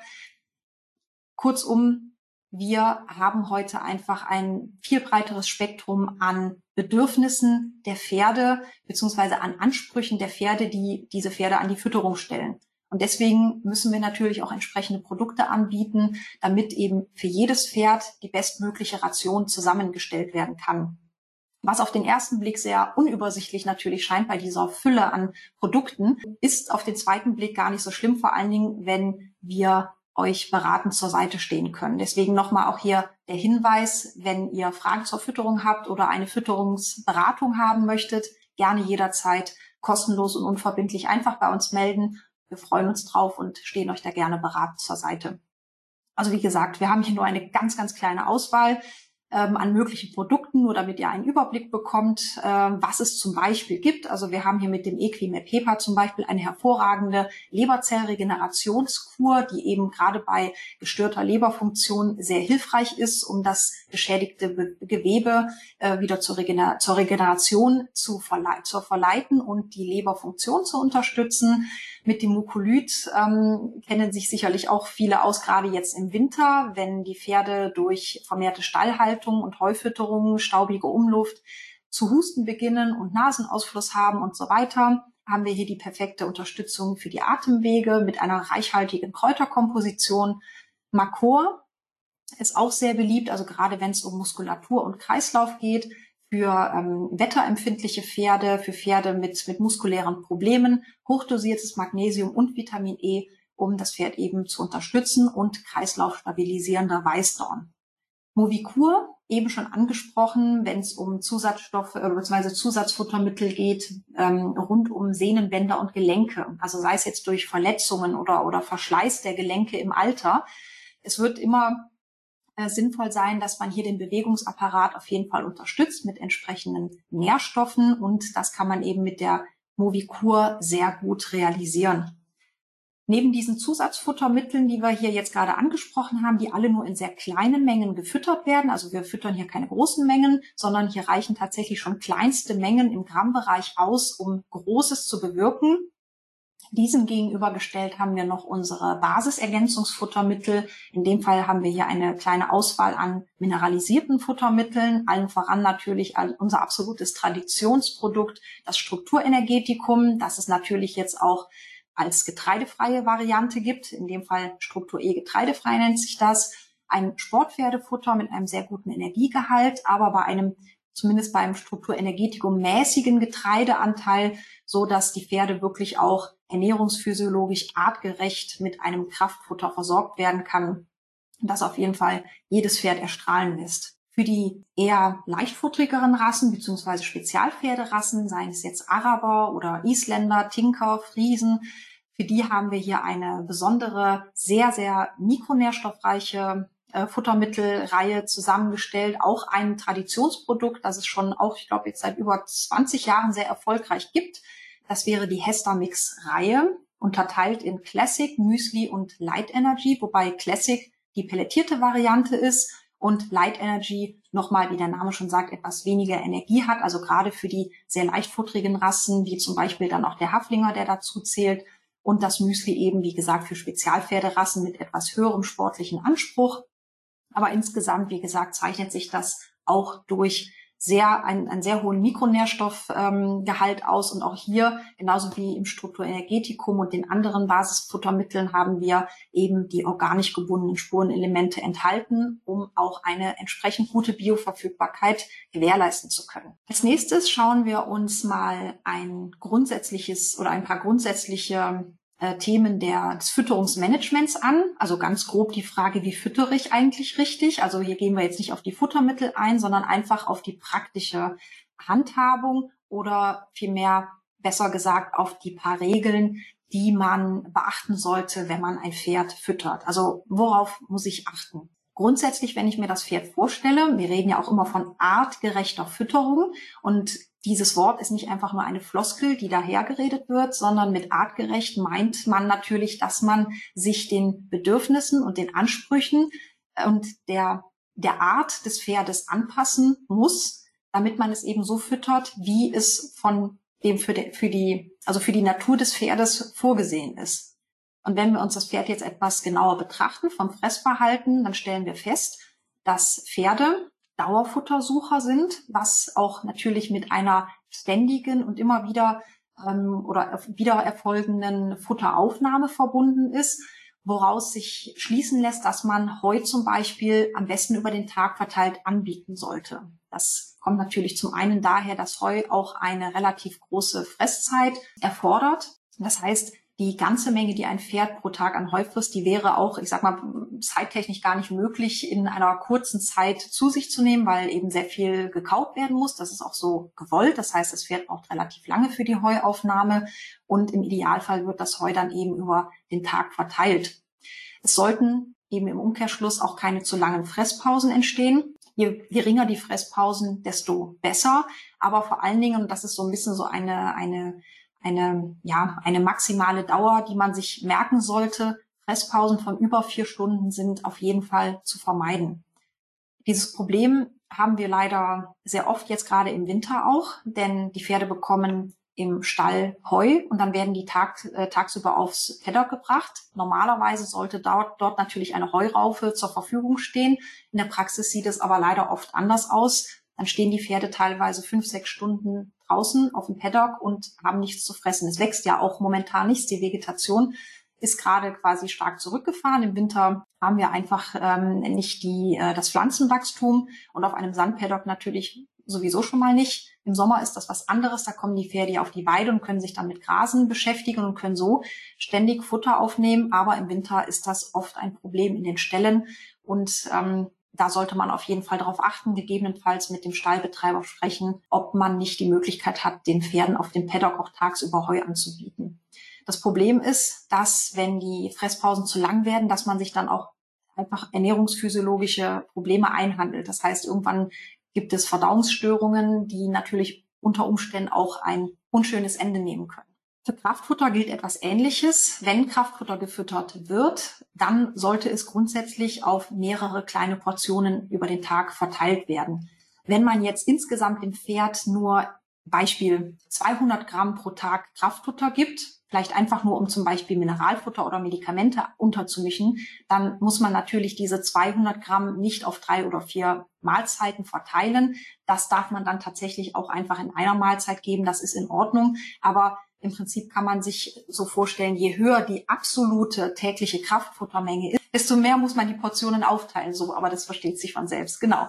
Kurzum, wir haben heute einfach ein viel breiteres Spektrum an Bedürfnissen der Pferde beziehungsweise an Ansprüchen der Pferde, die diese Pferde an die Fütterung stellen. Und deswegen müssen wir natürlich auch entsprechende Produkte anbieten, damit eben für jedes Pferd die bestmögliche Ration zusammengestellt werden kann. Was auf den ersten Blick sehr unübersichtlich natürlich scheint bei dieser Fülle an Produkten, ist auf den zweiten Blick gar nicht so schlimm, vor allen Dingen, wenn wir euch beratend zur Seite stehen können. Deswegen nochmal auch hier der Hinweis, wenn ihr Fragen zur Fütterung habt oder eine Fütterungsberatung haben möchtet, gerne jederzeit kostenlos und unverbindlich einfach bei uns melden. Wir freuen uns drauf und stehen euch da gerne beratend zur Seite. Also wie gesagt, wir haben hier nur eine ganz, ganz kleine Auswahl ähm, an möglichen Produkten, nur damit ihr einen Überblick bekommt, äh, was es zum Beispiel gibt. Also wir haben hier mit dem Equimap Hepa zum Beispiel eine hervorragende Leberzellregenerationskur, die eben gerade bei gestörter Leberfunktion sehr hilfreich ist, um das geschädigte Be Gewebe äh, wieder zur, Regener zur Regeneration zu, verle zu verleiten und die Leberfunktion zu unterstützen. Mit dem Mukolyt ähm, kennen sich sicherlich auch viele aus, gerade jetzt im Winter, wenn die Pferde durch vermehrte Stallhaltung und Heufütterung, staubige Umluft zu husten beginnen und Nasenausfluss haben und so weiter, haben wir hier die perfekte Unterstützung für die Atemwege mit einer reichhaltigen Kräuterkomposition. Makor ist auch sehr beliebt, also gerade wenn es um Muskulatur und Kreislauf geht, für ähm, wetterempfindliche Pferde, für Pferde mit, mit muskulären Problemen, hochdosiertes Magnesium und Vitamin E, um das Pferd eben zu unterstützen und kreislaufstabilisierender Weißdorn. Movicur, eben schon angesprochen, wenn es um Zusatzstoffe äh, bzw. Zusatzfuttermittel geht, ähm, rund um Sehnenbänder und Gelenke. Also sei es jetzt durch Verletzungen oder, oder Verschleiß der Gelenke im Alter. Es wird immer äh, sinnvoll sein, dass man hier den Bewegungsapparat auf jeden Fall unterstützt mit entsprechenden Nährstoffen und das kann man eben mit der Movicur sehr gut realisieren. Neben diesen Zusatzfuttermitteln, die wir hier jetzt gerade angesprochen haben, die alle nur in sehr kleinen Mengen gefüttert werden, also wir füttern hier keine großen Mengen, sondern hier reichen tatsächlich schon kleinste Mengen im Grammbereich aus, um Großes zu bewirken, diesem gegenübergestellt haben wir noch unsere Basisergänzungsfuttermittel. In dem Fall haben wir hier eine kleine Auswahl an mineralisierten Futtermitteln, allen voran natürlich unser absolutes Traditionsprodukt, das Strukturenergetikum, das es natürlich jetzt auch als getreidefreie Variante gibt. In dem Fall Struktur E getreidefrei nennt sich das. Ein Sportpferdefutter mit einem sehr guten Energiegehalt, aber bei einem zumindest beim Strukturenergetikum mäßigen Getreideanteil, so dass die Pferde wirklich auch ernährungsphysiologisch artgerecht mit einem Kraftfutter versorgt werden kann, das auf jeden Fall jedes Pferd erstrahlen lässt. Für die eher leichtfutterigeren Rassen bzw. Spezialpferderassen, seien es jetzt Araber oder Isländer, Tinker, Friesen, für die haben wir hier eine besondere, sehr, sehr mikronährstoffreiche äh, Futtermittelreihe zusammengestellt. Auch ein Traditionsprodukt, das es schon auch, ich glaube, jetzt seit über 20 Jahren sehr erfolgreich gibt. Das wäre die Hester Mix Reihe, unterteilt in Classic, Müsli und Light Energy, wobei Classic die pelletierte Variante ist und Light Energy nochmal, wie der Name schon sagt, etwas weniger Energie hat. Also gerade für die sehr leichtfutterigen Rassen, wie zum Beispiel dann auch der Haflinger, der dazu zählt. Und das Müsli eben, wie gesagt, für Spezialpferderassen mit etwas höherem sportlichen Anspruch. Aber insgesamt, wie gesagt, zeichnet sich das auch durch sehr, einen, einen sehr hohen Mikronährstoffgehalt ähm, aus. Und auch hier, genauso wie im Strukturenergetikum und den anderen Basisfuttermitteln, haben wir eben die organisch gebundenen Spurenelemente enthalten, um auch eine entsprechend gute Bioverfügbarkeit gewährleisten zu können. Als nächstes schauen wir uns mal ein grundsätzliches oder ein paar grundsätzliche äh, Themen der, des Fütterungsmanagements an. Also ganz grob die Frage, wie füttere ich eigentlich richtig? Also hier gehen wir jetzt nicht auf die Futtermittel ein, sondern einfach auf die praktische Handhabung oder vielmehr besser gesagt auf die paar Regeln, die man beachten sollte, wenn man ein Pferd füttert. Also worauf muss ich achten? Grundsätzlich, wenn ich mir das Pferd vorstelle, wir reden ja auch immer von artgerechter Fütterung und dieses Wort ist nicht einfach nur eine Floskel, die dahergeredet wird, sondern mit artgerecht meint man natürlich, dass man sich den Bedürfnissen und den Ansprüchen und der, der Art des Pferdes anpassen muss, damit man es eben so füttert, wie es von dem für, die, für die, also für die Natur des Pferdes vorgesehen ist. Und wenn wir uns das Pferd jetzt etwas genauer betrachten vom Fressverhalten, dann stellen wir fest, dass Pferde Dauerfuttersucher sind, was auch natürlich mit einer ständigen und immer wieder ähm, oder wieder erfolgenden Futteraufnahme verbunden ist, woraus sich schließen lässt, dass man Heu zum Beispiel am besten über den Tag verteilt anbieten sollte. Das kommt natürlich zum einen daher, dass Heu auch eine relativ große Fresszeit erfordert. Das heißt, die ganze Menge, die ein Pferd pro Tag an Heu frisst, die wäre auch, ich sag mal, zeittechnisch gar nicht möglich, in einer kurzen Zeit zu sich zu nehmen, weil eben sehr viel gekaut werden muss. Das ist auch so gewollt. Das heißt, das Pferd braucht relativ lange für die Heuaufnahme und im Idealfall wird das Heu dann eben über den Tag verteilt. Es sollten eben im Umkehrschluss auch keine zu langen Fresspausen entstehen. Je geringer die Fresspausen, desto besser. Aber vor allen Dingen, und das ist so ein bisschen so eine, eine eine, ja, eine maximale Dauer, die man sich merken sollte. Fresspausen von über vier Stunden sind auf jeden Fall zu vermeiden. Dieses Problem haben wir leider sehr oft jetzt gerade im Winter auch, denn die Pferde bekommen im Stall Heu und dann werden die tag, äh, tagsüber aufs Paddock gebracht. Normalerweise sollte dort, dort natürlich eine Heuraufe zur Verfügung stehen. In der Praxis sieht es aber leider oft anders aus. Dann stehen die Pferde teilweise fünf, sechs Stunden draußen auf dem Paddock und haben nichts zu fressen. Es wächst ja auch momentan nichts. Die Vegetation ist gerade quasi stark zurückgefahren. Im Winter haben wir einfach ähm, nicht die, äh, das Pflanzenwachstum und auf einem Sandpaddock natürlich sowieso schon mal nicht. Im Sommer ist das was anderes. Da kommen die Pferde auf die Weide und können sich dann mit Grasen beschäftigen und können so ständig Futter aufnehmen. Aber im Winter ist das oft ein Problem in den Ställen. Und ähm, da sollte man auf jeden Fall darauf achten, gegebenenfalls mit dem Stallbetreiber sprechen, ob man nicht die Möglichkeit hat, den Pferden auf dem Paddock auch tagsüber Heu anzubieten. Das Problem ist, dass wenn die Fresspausen zu lang werden, dass man sich dann auch einfach ernährungsphysiologische Probleme einhandelt. Das heißt, irgendwann gibt es Verdauungsstörungen, die natürlich unter Umständen auch ein unschönes Ende nehmen können. Für Kraftfutter gilt etwas Ähnliches. Wenn Kraftfutter gefüttert wird, dann sollte es grundsätzlich auf mehrere kleine Portionen über den Tag verteilt werden. Wenn man jetzt insgesamt dem Pferd nur Beispiel 200 Gramm pro Tag Kraftfutter gibt, vielleicht einfach nur um zum Beispiel Mineralfutter oder Medikamente unterzumischen, dann muss man natürlich diese 200 Gramm nicht auf drei oder vier Mahlzeiten verteilen. Das darf man dann tatsächlich auch einfach in einer Mahlzeit geben. Das ist in Ordnung. Aber im Prinzip kann man sich so vorstellen, je höher die absolute tägliche Kraftfuttermenge ist, desto mehr muss man die Portionen aufteilen. So, aber das versteht sich von selbst. Genau.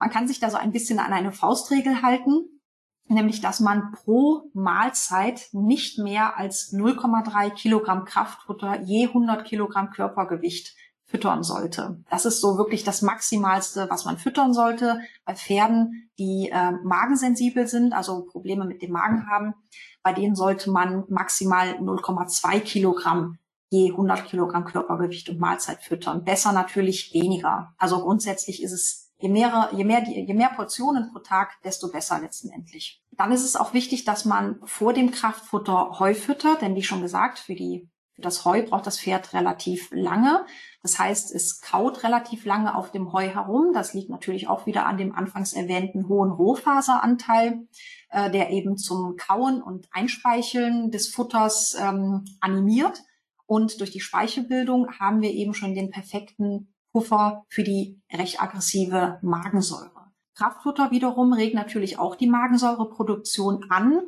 Man kann sich da so ein bisschen an eine Faustregel halten, nämlich dass man pro Mahlzeit nicht mehr als 0,3 Kilogramm Kraftfutter je 100 Kilogramm Körpergewicht füttern sollte. Das ist so wirklich das Maximalste, was man füttern sollte. Bei Pferden, die äh, magensensibel sind, also Probleme mit dem Magen haben, bei denen sollte man maximal 0,2 Kilogramm je 100 Kilogramm Körpergewicht und Mahlzeit füttern. Besser natürlich weniger. Also grundsätzlich ist es, je mehr, je mehr, je mehr Portionen pro Tag, desto besser letztendlich. Dann ist es auch wichtig, dass man vor dem Kraftfutter Heu füttert, denn wie schon gesagt, für die für das Heu braucht das Pferd relativ lange. Das heißt, es kaut relativ lange auf dem Heu herum. Das liegt natürlich auch wieder an dem anfangs erwähnten hohen Rohfaseranteil, äh, der eben zum Kauen und Einspeicheln des Futters ähm, animiert. Und durch die Speichelbildung haben wir eben schon den perfekten Puffer für die recht aggressive Magensäure. Kraftfutter wiederum regt natürlich auch die Magensäureproduktion an,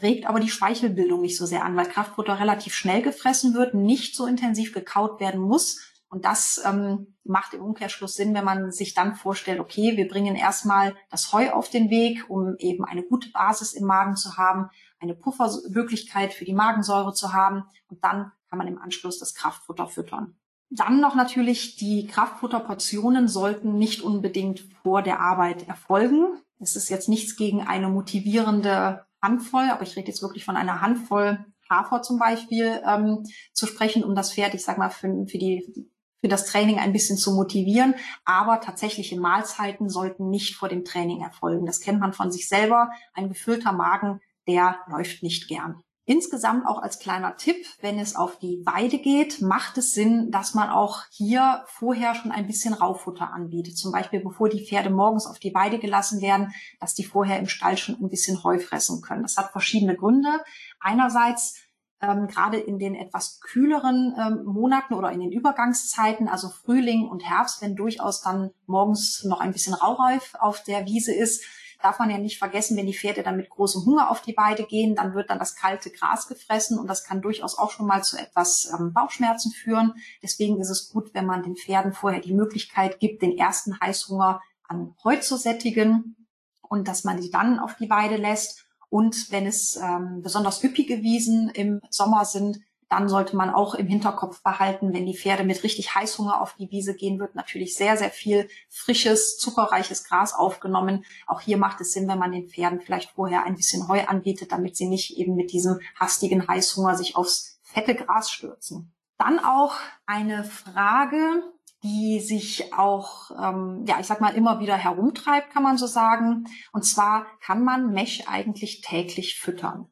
regt aber die Speichelbildung nicht so sehr an, weil Kraftfutter relativ schnell gefressen wird, nicht so intensiv gekaut werden muss. Und das ähm, macht im Umkehrschluss Sinn, wenn man sich dann vorstellt, okay, wir bringen erstmal das Heu auf den Weg, um eben eine gute Basis im Magen zu haben, eine Puffermöglichkeit für die Magensäure zu haben und dann kann man im Anschluss das Kraftfutter füttern. Dann noch natürlich, die Kraftfutterportionen sollten nicht unbedingt vor der Arbeit erfolgen. Es ist jetzt nichts gegen eine motivierende Handvoll, aber ich rede jetzt wirklich von einer Handvoll Hafer zum Beispiel ähm, zu sprechen, um das Pferd, ich sag mal, für, für die für das Training ein bisschen zu motivieren. Aber tatsächliche Mahlzeiten sollten nicht vor dem Training erfolgen. Das kennt man von sich selber. Ein gefüllter Magen, der läuft nicht gern. Insgesamt auch als kleiner Tipp, wenn es auf die Weide geht, macht es Sinn, dass man auch hier vorher schon ein bisschen Raufutter anbietet. Zum Beispiel, bevor die Pferde morgens auf die Weide gelassen werden, dass die vorher im Stall schon ein bisschen Heu fressen können. Das hat verschiedene Gründe. Einerseits ähm, gerade in den etwas kühleren ähm, Monaten oder in den Übergangszeiten, also Frühling und Herbst, wenn durchaus dann morgens noch ein bisschen Raureif auf der Wiese ist, darf man ja nicht vergessen, wenn die Pferde dann mit großem Hunger auf die Weide gehen, dann wird dann das kalte Gras gefressen und das kann durchaus auch schon mal zu etwas ähm, Bauchschmerzen führen. Deswegen ist es gut, wenn man den Pferden vorher die Möglichkeit gibt, den ersten Heißhunger an Heu zu sättigen und dass man sie dann auf die Weide lässt. Und wenn es ähm, besonders üppige Wiesen im Sommer sind, dann sollte man auch im Hinterkopf behalten, wenn die Pferde mit richtig Heißhunger auf die Wiese gehen, wird natürlich sehr, sehr viel frisches, zuckerreiches Gras aufgenommen. Auch hier macht es Sinn, wenn man den Pferden vielleicht vorher ein bisschen Heu anbietet, damit sie nicht eben mit diesem hastigen Heißhunger sich aufs fette Gras stürzen. Dann auch eine Frage, die sich auch, ähm, ja, ich sag mal, immer wieder herumtreibt, kann man so sagen. Und zwar, kann man Mesh eigentlich täglich füttern?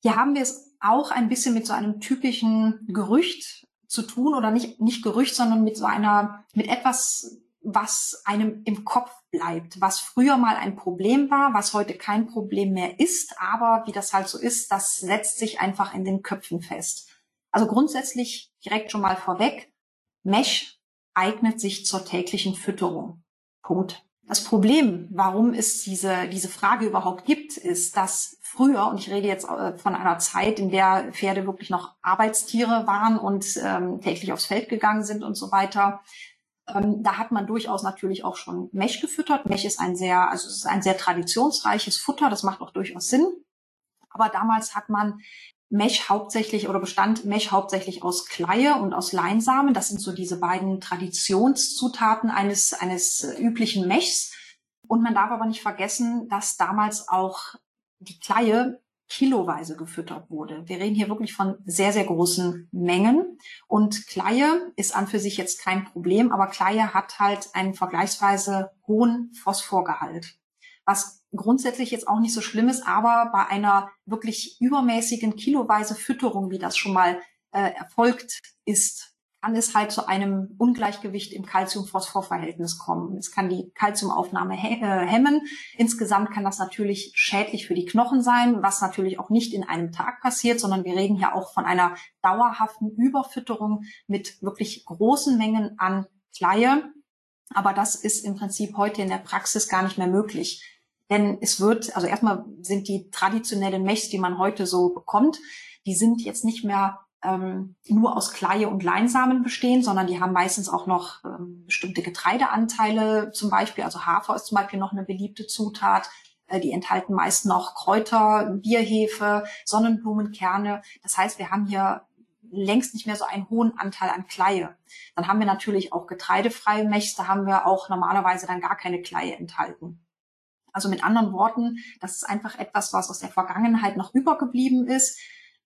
Hier haben wir es auch ein bisschen mit so einem typischen Gerücht zu tun oder nicht, nicht Gerücht, sondern mit so einer, mit etwas, was einem im Kopf bleibt, was früher mal ein Problem war, was heute kein Problem mehr ist, aber wie das halt so ist, das setzt sich einfach in den Köpfen fest. Also grundsätzlich direkt schon mal vorweg, Mesh eignet sich zur täglichen Fütterung. Punkt. Das Problem, warum es diese, diese Frage überhaupt gibt, ist, dass früher, und ich rede jetzt äh, von einer Zeit, in der Pferde wirklich noch Arbeitstiere waren und ähm, täglich aufs Feld gegangen sind und so weiter, ähm, da hat man durchaus natürlich auch schon Mech gefüttert. Mech ist ein sehr, also es ist ein sehr traditionsreiches Futter, das macht auch durchaus Sinn. Aber damals hat man Mech hauptsächlich oder bestand Mech hauptsächlich aus Kleie und aus Leinsamen. Das sind so diese beiden Traditionszutaten eines, eines üblichen Mechs. Und man darf aber nicht vergessen, dass damals auch die Kleie kiloweise gefüttert wurde. Wir reden hier wirklich von sehr, sehr großen Mengen. Und Kleie ist an für sich jetzt kein Problem, aber Kleie hat halt einen vergleichsweise hohen Phosphorgehalt. Was grundsätzlich jetzt auch nicht so schlimm ist, aber bei einer wirklich übermäßigen kiloweise Fütterung, wie das schon mal äh, erfolgt ist, kann es halt zu einem Ungleichgewicht im Calcium-Phosphor-Verhältnis kommen. Es kann die Calciumaufnahme äh, hemmen. Insgesamt kann das natürlich schädlich für die Knochen sein, was natürlich auch nicht in einem Tag passiert, sondern wir reden hier auch von einer dauerhaften Überfütterung mit wirklich großen Mengen an Kleie. Aber das ist im Prinzip heute in der Praxis gar nicht mehr möglich. Denn es wird, also erstmal sind die traditionellen Mechs, die man heute so bekommt, die sind jetzt nicht mehr ähm, nur aus Kleie und Leinsamen bestehen, sondern die haben meistens auch noch ähm, bestimmte Getreideanteile zum Beispiel. Also Hafer ist zum Beispiel noch eine beliebte Zutat. Äh, die enthalten meist noch Kräuter, Bierhefe, Sonnenblumenkerne. Das heißt, wir haben hier längst nicht mehr so einen hohen Anteil an Kleie. Dann haben wir natürlich auch getreidefreie Mechs, da haben wir auch normalerweise dann gar keine Kleie enthalten. Also mit anderen Worten, das ist einfach etwas, was aus der Vergangenheit noch übergeblieben ist.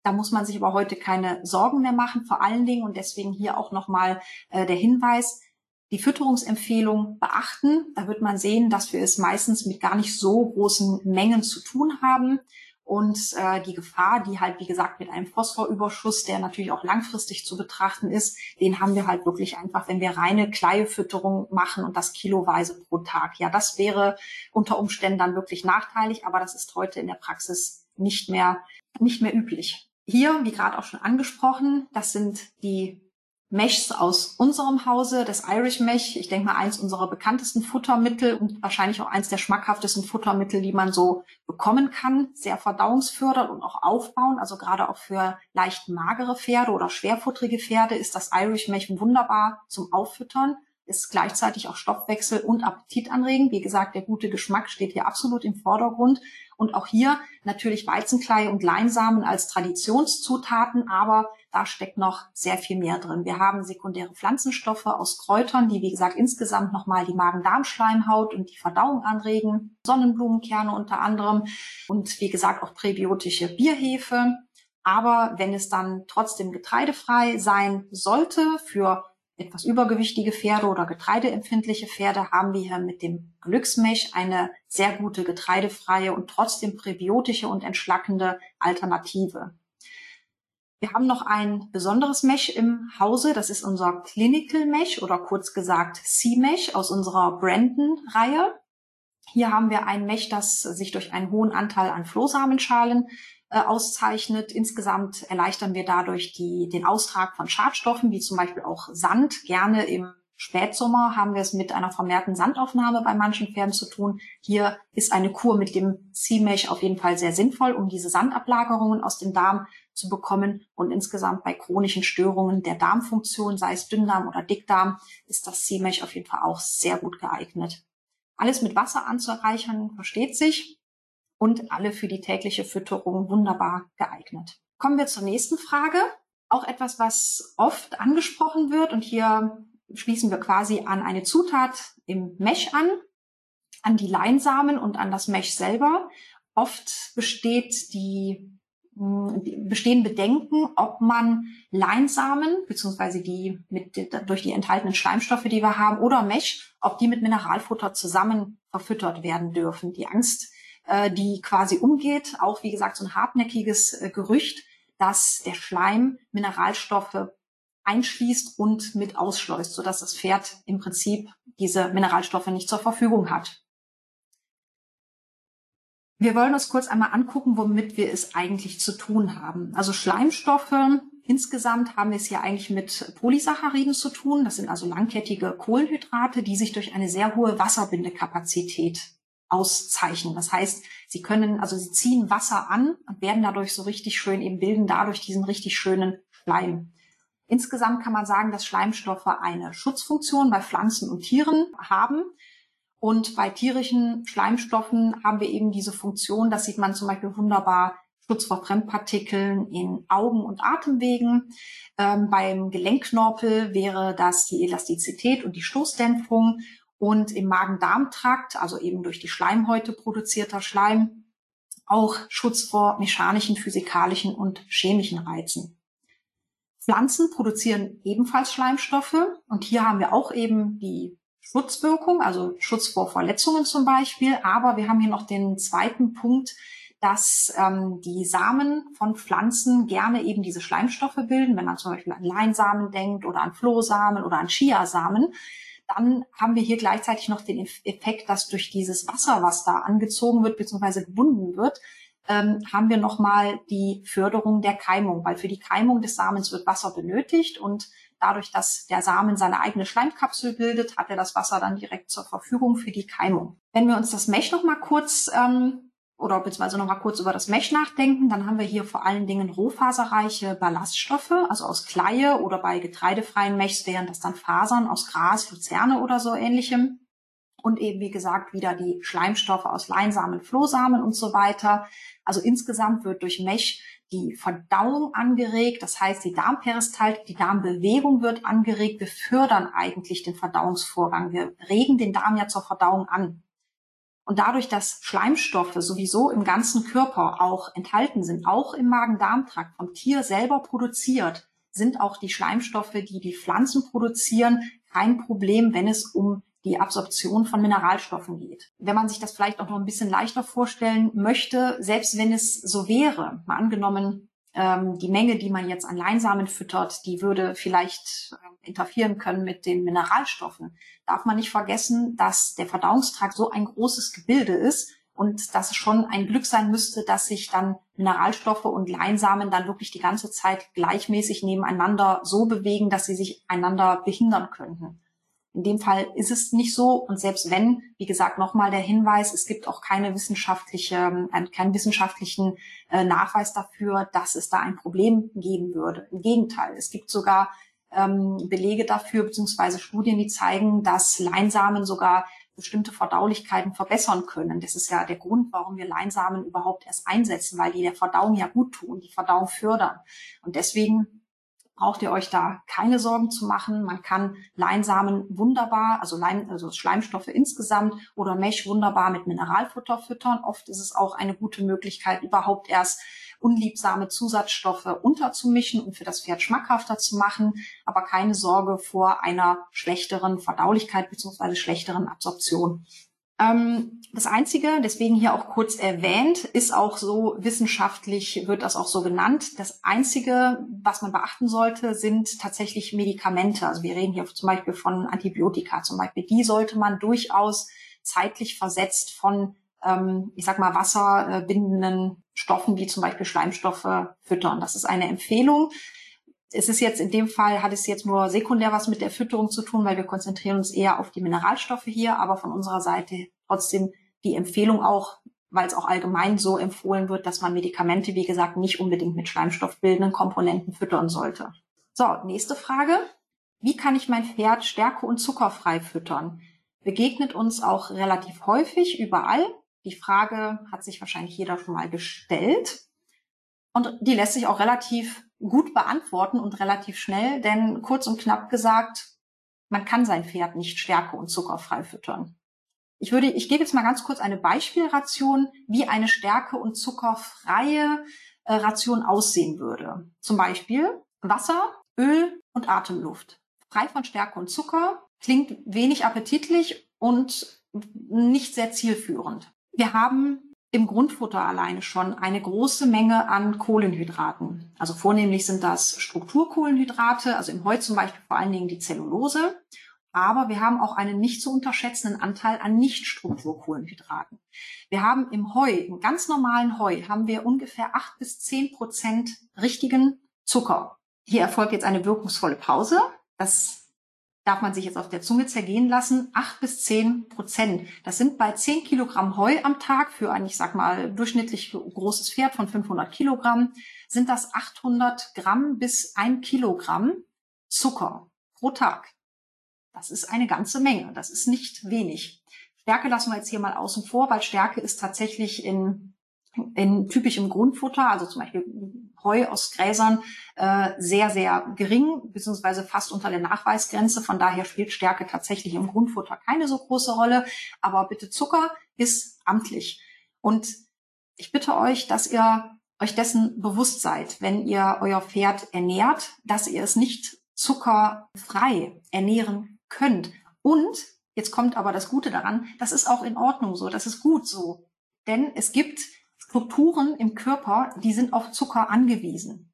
Da muss man sich aber heute keine Sorgen mehr machen, vor allen Dingen und deswegen hier auch nochmal äh, der Hinweis, die Fütterungsempfehlung beachten. Da wird man sehen, dass wir es meistens mit gar nicht so großen Mengen zu tun haben. Und äh, die Gefahr, die halt, wie gesagt, mit einem Phosphorüberschuss, der natürlich auch langfristig zu betrachten ist, den haben wir halt wirklich einfach, wenn wir reine Kleiefütterung machen und das kiloweise pro Tag. Ja, das wäre unter Umständen dann wirklich nachteilig, aber das ist heute in der Praxis nicht mehr, nicht mehr üblich. Hier, wie gerade auch schon angesprochen, das sind die Meshs aus unserem Hause, das Irish Mesh. Ich denke mal, eins unserer bekanntesten Futtermittel und wahrscheinlich auch eins der schmackhaftesten Futtermittel, die man so bekommen kann. Sehr verdauungsfördernd und auch aufbauen. Also gerade auch für leicht magere Pferde oder schwerfutterige Pferde ist das Irish Mesh wunderbar zum Auffüttern. Ist gleichzeitig auch Stoffwechsel und Appetit anregend. Wie gesagt, der gute Geschmack steht hier absolut im Vordergrund. Und auch hier natürlich Weizenkleie und Leinsamen als Traditionszutaten, aber da steckt noch sehr viel mehr drin. Wir haben sekundäre Pflanzenstoffe aus Kräutern, die wie gesagt insgesamt nochmal die Magen-Darm-Schleimhaut und die Verdauung anregen, Sonnenblumenkerne unter anderem und wie gesagt auch präbiotische Bierhefe. Aber wenn es dann trotzdem getreidefrei sein sollte für etwas übergewichtige Pferde oder getreideempfindliche Pferde haben wir hier mit dem Glücksmilch eine sehr gute getreidefreie und trotzdem präbiotische und entschlackende Alternative. Wir haben noch ein besonderes Mesh im Hause. Das ist unser Clinical Mesh oder kurz gesagt C-Mesh aus unserer Brandon-Reihe. Hier haben wir ein Mesh, das sich durch einen hohen Anteil an Flohsamenschalen äh, auszeichnet. Insgesamt erleichtern wir dadurch die, den Austrag von Schadstoffen, wie zum Beispiel auch Sand. Gerne im Spätsommer haben wir es mit einer vermehrten Sandaufnahme bei manchen Pferden zu tun. Hier ist eine Kur mit dem C-Mesh auf jeden Fall sehr sinnvoll, um diese Sandablagerungen aus dem Darm zu bekommen. Und insgesamt bei chronischen Störungen der Darmfunktion, sei es Dünndarm oder Dickdarm, ist das C-Mesh auf jeden Fall auch sehr gut geeignet. Alles mit Wasser anzureichern, versteht sich und alle für die tägliche Fütterung wunderbar geeignet. Kommen wir zur nächsten Frage. Auch etwas, was oft angesprochen wird und hier schließen wir quasi an eine Zutat im Mesh an, an die Leinsamen und an das Mesh selber. Oft besteht die bestehen Bedenken, ob man Leinsamen beziehungsweise die mit durch die enthaltenen Schleimstoffe, die wir haben, oder Mesh, ob die mit Mineralfutter zusammen verfüttert werden dürfen. Die Angst äh, die quasi umgeht. Auch, wie gesagt, so ein hartnäckiges äh, Gerücht, dass der Schleim Mineralstoffe einschließt und mit ausschleust, sodass das Pferd im Prinzip diese Mineralstoffe nicht zur Verfügung hat. Wir wollen uns kurz einmal angucken, womit wir es eigentlich zu tun haben. Also Schleimstoffe, insgesamt haben wir es hier eigentlich mit Polysacchariden zu tun. Das sind also langkettige Kohlenhydrate, die sich durch eine sehr hohe Wasserbindekapazität auszeichnen. Das heißt, sie können, also sie ziehen Wasser an und werden dadurch so richtig schön, eben bilden dadurch diesen richtig schönen Schleim. Insgesamt kann man sagen, dass Schleimstoffe eine Schutzfunktion bei Pflanzen und Tieren haben. Und bei tierischen Schleimstoffen haben wir eben diese Funktion, das sieht man zum Beispiel wunderbar, Schutz vor Fremdpartikeln in Augen- und Atemwegen. Ähm, beim Gelenkknorpel wäre das die Elastizität und die Stoßdämpfung und im Magen-Darm-Trakt, also eben durch die Schleimhäute produzierter Schleim, auch Schutz vor mechanischen, physikalischen und chemischen Reizen. Pflanzen produzieren ebenfalls Schleimstoffe und hier haben wir auch eben die Schutzwirkung, also Schutz vor Verletzungen zum Beispiel, aber wir haben hier noch den zweiten Punkt, dass ähm, die Samen von Pflanzen gerne eben diese Schleimstoffe bilden, wenn man zum Beispiel an Leinsamen denkt oder an Flohsamen oder an Chiasamen, dann haben wir hier gleichzeitig noch den Effekt, dass durch dieses Wasser, was da angezogen wird bzw. gebunden wird, ähm, haben wir nochmal die Förderung der Keimung, weil für die Keimung des Samens wird Wasser benötigt und dadurch, dass der Samen seine eigene Schleimkapsel bildet, hat er das Wasser dann direkt zur Verfügung für die Keimung. Wenn wir uns das Mesh nochmal kurz ähm, oder beziehungsweise noch mal kurz über das Mesh nachdenken, dann haben wir hier vor allen Dingen rohfaserreiche Ballaststoffe, also aus Kleie oder bei getreidefreien Meshs wären das dann Fasern aus Gras, Luzerne oder so ähnlichem. Und eben, wie gesagt, wieder die Schleimstoffe aus Leinsamen, Flohsamen und so weiter. Also insgesamt wird durch Mesh die Verdauung angeregt, das heißt die Darmperistaltik, die Darmbewegung wird angeregt. Wir fördern eigentlich den Verdauungsvorgang. Wir regen den Darm ja zur Verdauung an. Und dadurch, dass Schleimstoffe sowieso im ganzen Körper auch enthalten sind, auch im Magen-Darm-Trakt vom Tier selber produziert, sind auch die Schleimstoffe, die die Pflanzen produzieren, kein Problem, wenn es um die Absorption von Mineralstoffen geht. Wenn man sich das vielleicht auch noch ein bisschen leichter vorstellen möchte, selbst wenn es so wäre, mal angenommen, ähm, die Menge, die man jetzt an Leinsamen füttert, die würde vielleicht äh, interferieren können mit den Mineralstoffen. Darf man nicht vergessen, dass der Verdauungstrakt so ein großes Gebilde ist und dass es schon ein Glück sein müsste, dass sich dann Mineralstoffe und Leinsamen dann wirklich die ganze Zeit gleichmäßig nebeneinander so bewegen, dass sie sich einander behindern könnten. In dem Fall ist es nicht so. Und selbst wenn, wie gesagt, nochmal der Hinweis, es gibt auch keine wissenschaftliche, ähm, keinen wissenschaftlichen äh, Nachweis dafür, dass es da ein Problem geben würde. Im Gegenteil, es gibt sogar ähm, Belege dafür, beziehungsweise Studien, die zeigen, dass Leinsamen sogar bestimmte Verdaulichkeiten verbessern können. Das ist ja der Grund, warum wir Leinsamen überhaupt erst einsetzen, weil die der Verdauung ja gut tun, die Verdauung fördern. Und deswegen braucht ihr euch da keine Sorgen zu machen. Man kann Leinsamen wunderbar, also, Leim, also Schleimstoffe insgesamt oder Mesh wunderbar mit Mineralfutter füttern. Oft ist es auch eine gute Möglichkeit, überhaupt erst unliebsame Zusatzstoffe unterzumischen und für das Pferd schmackhafter zu machen, aber keine Sorge vor einer schlechteren Verdaulichkeit bzw. schlechteren Absorption. Ähm, das Einzige, deswegen hier auch kurz erwähnt, ist auch so wissenschaftlich, wird das auch so genannt. Das Einzige, was man beachten sollte, sind tatsächlich Medikamente. Also wir reden hier zum Beispiel von Antibiotika zum Beispiel. Die sollte man durchaus zeitlich versetzt von, ähm, ich sag mal, wasserbindenden Stoffen wie zum Beispiel Schleimstoffe füttern. Das ist eine Empfehlung es ist jetzt in dem Fall, hat es jetzt nur sekundär was mit der Fütterung zu tun, weil wir konzentrieren uns eher auf die Mineralstoffe hier, aber von unserer Seite trotzdem die Empfehlung auch, weil es auch allgemein so empfohlen wird, dass man Medikamente, wie gesagt, nicht unbedingt mit schleimstoffbildenden Komponenten füttern sollte. So, nächste Frage. Wie kann ich mein Pferd stärke- und zuckerfrei füttern? Begegnet uns auch relativ häufig überall. Die Frage hat sich wahrscheinlich jeder schon mal gestellt. Und die lässt sich auch relativ gut beantworten und relativ schnell, denn kurz und knapp gesagt, man kann sein Pferd nicht stärke- und zuckerfrei füttern. Ich würde, ich gebe jetzt mal ganz kurz eine Beispielration, wie eine stärke- und zuckerfreie äh, Ration aussehen würde. Zum Beispiel Wasser, Öl und Atemluft. Frei von Stärke und Zucker, klingt wenig appetitlich und nicht sehr zielführend. Wir haben im Grundfutter alleine schon eine große Menge an Kohlenhydraten. Also vornehmlich sind das Strukturkohlenhydrate, also im Heu zum Beispiel vor allen Dingen die Zellulose. Aber wir haben auch einen nicht zu unterschätzenden Anteil an Nicht-Strukturkohlenhydraten. Wir haben im Heu, im ganz normalen Heu, haben wir ungefähr acht bis zehn Prozent richtigen Zucker. Hier erfolgt jetzt eine wirkungsvolle Pause. Das darf man sich jetzt auf der Zunge zergehen lassen, acht bis zehn Prozent. Das sind bei zehn Kilogramm Heu am Tag für ein, ich sag mal, durchschnittlich großes Pferd von 500 Kilogramm, sind das 800 Gramm bis ein Kilogramm Zucker pro Tag. Das ist eine ganze Menge. Das ist nicht wenig. Stärke lassen wir jetzt hier mal außen vor, weil Stärke ist tatsächlich in in typischem Grundfutter, also zum Beispiel Heu aus Gräsern, äh, sehr, sehr gering, beziehungsweise fast unter der Nachweisgrenze. Von daher spielt Stärke tatsächlich im Grundfutter keine so große Rolle. Aber bitte Zucker ist amtlich. Und ich bitte euch, dass ihr euch dessen bewusst seid, wenn ihr euer Pferd ernährt, dass ihr es nicht zuckerfrei ernähren könnt. Und jetzt kommt aber das Gute daran, das ist auch in Ordnung so, das ist gut so. Denn es gibt Strukturen im Körper, die sind auf Zucker angewiesen.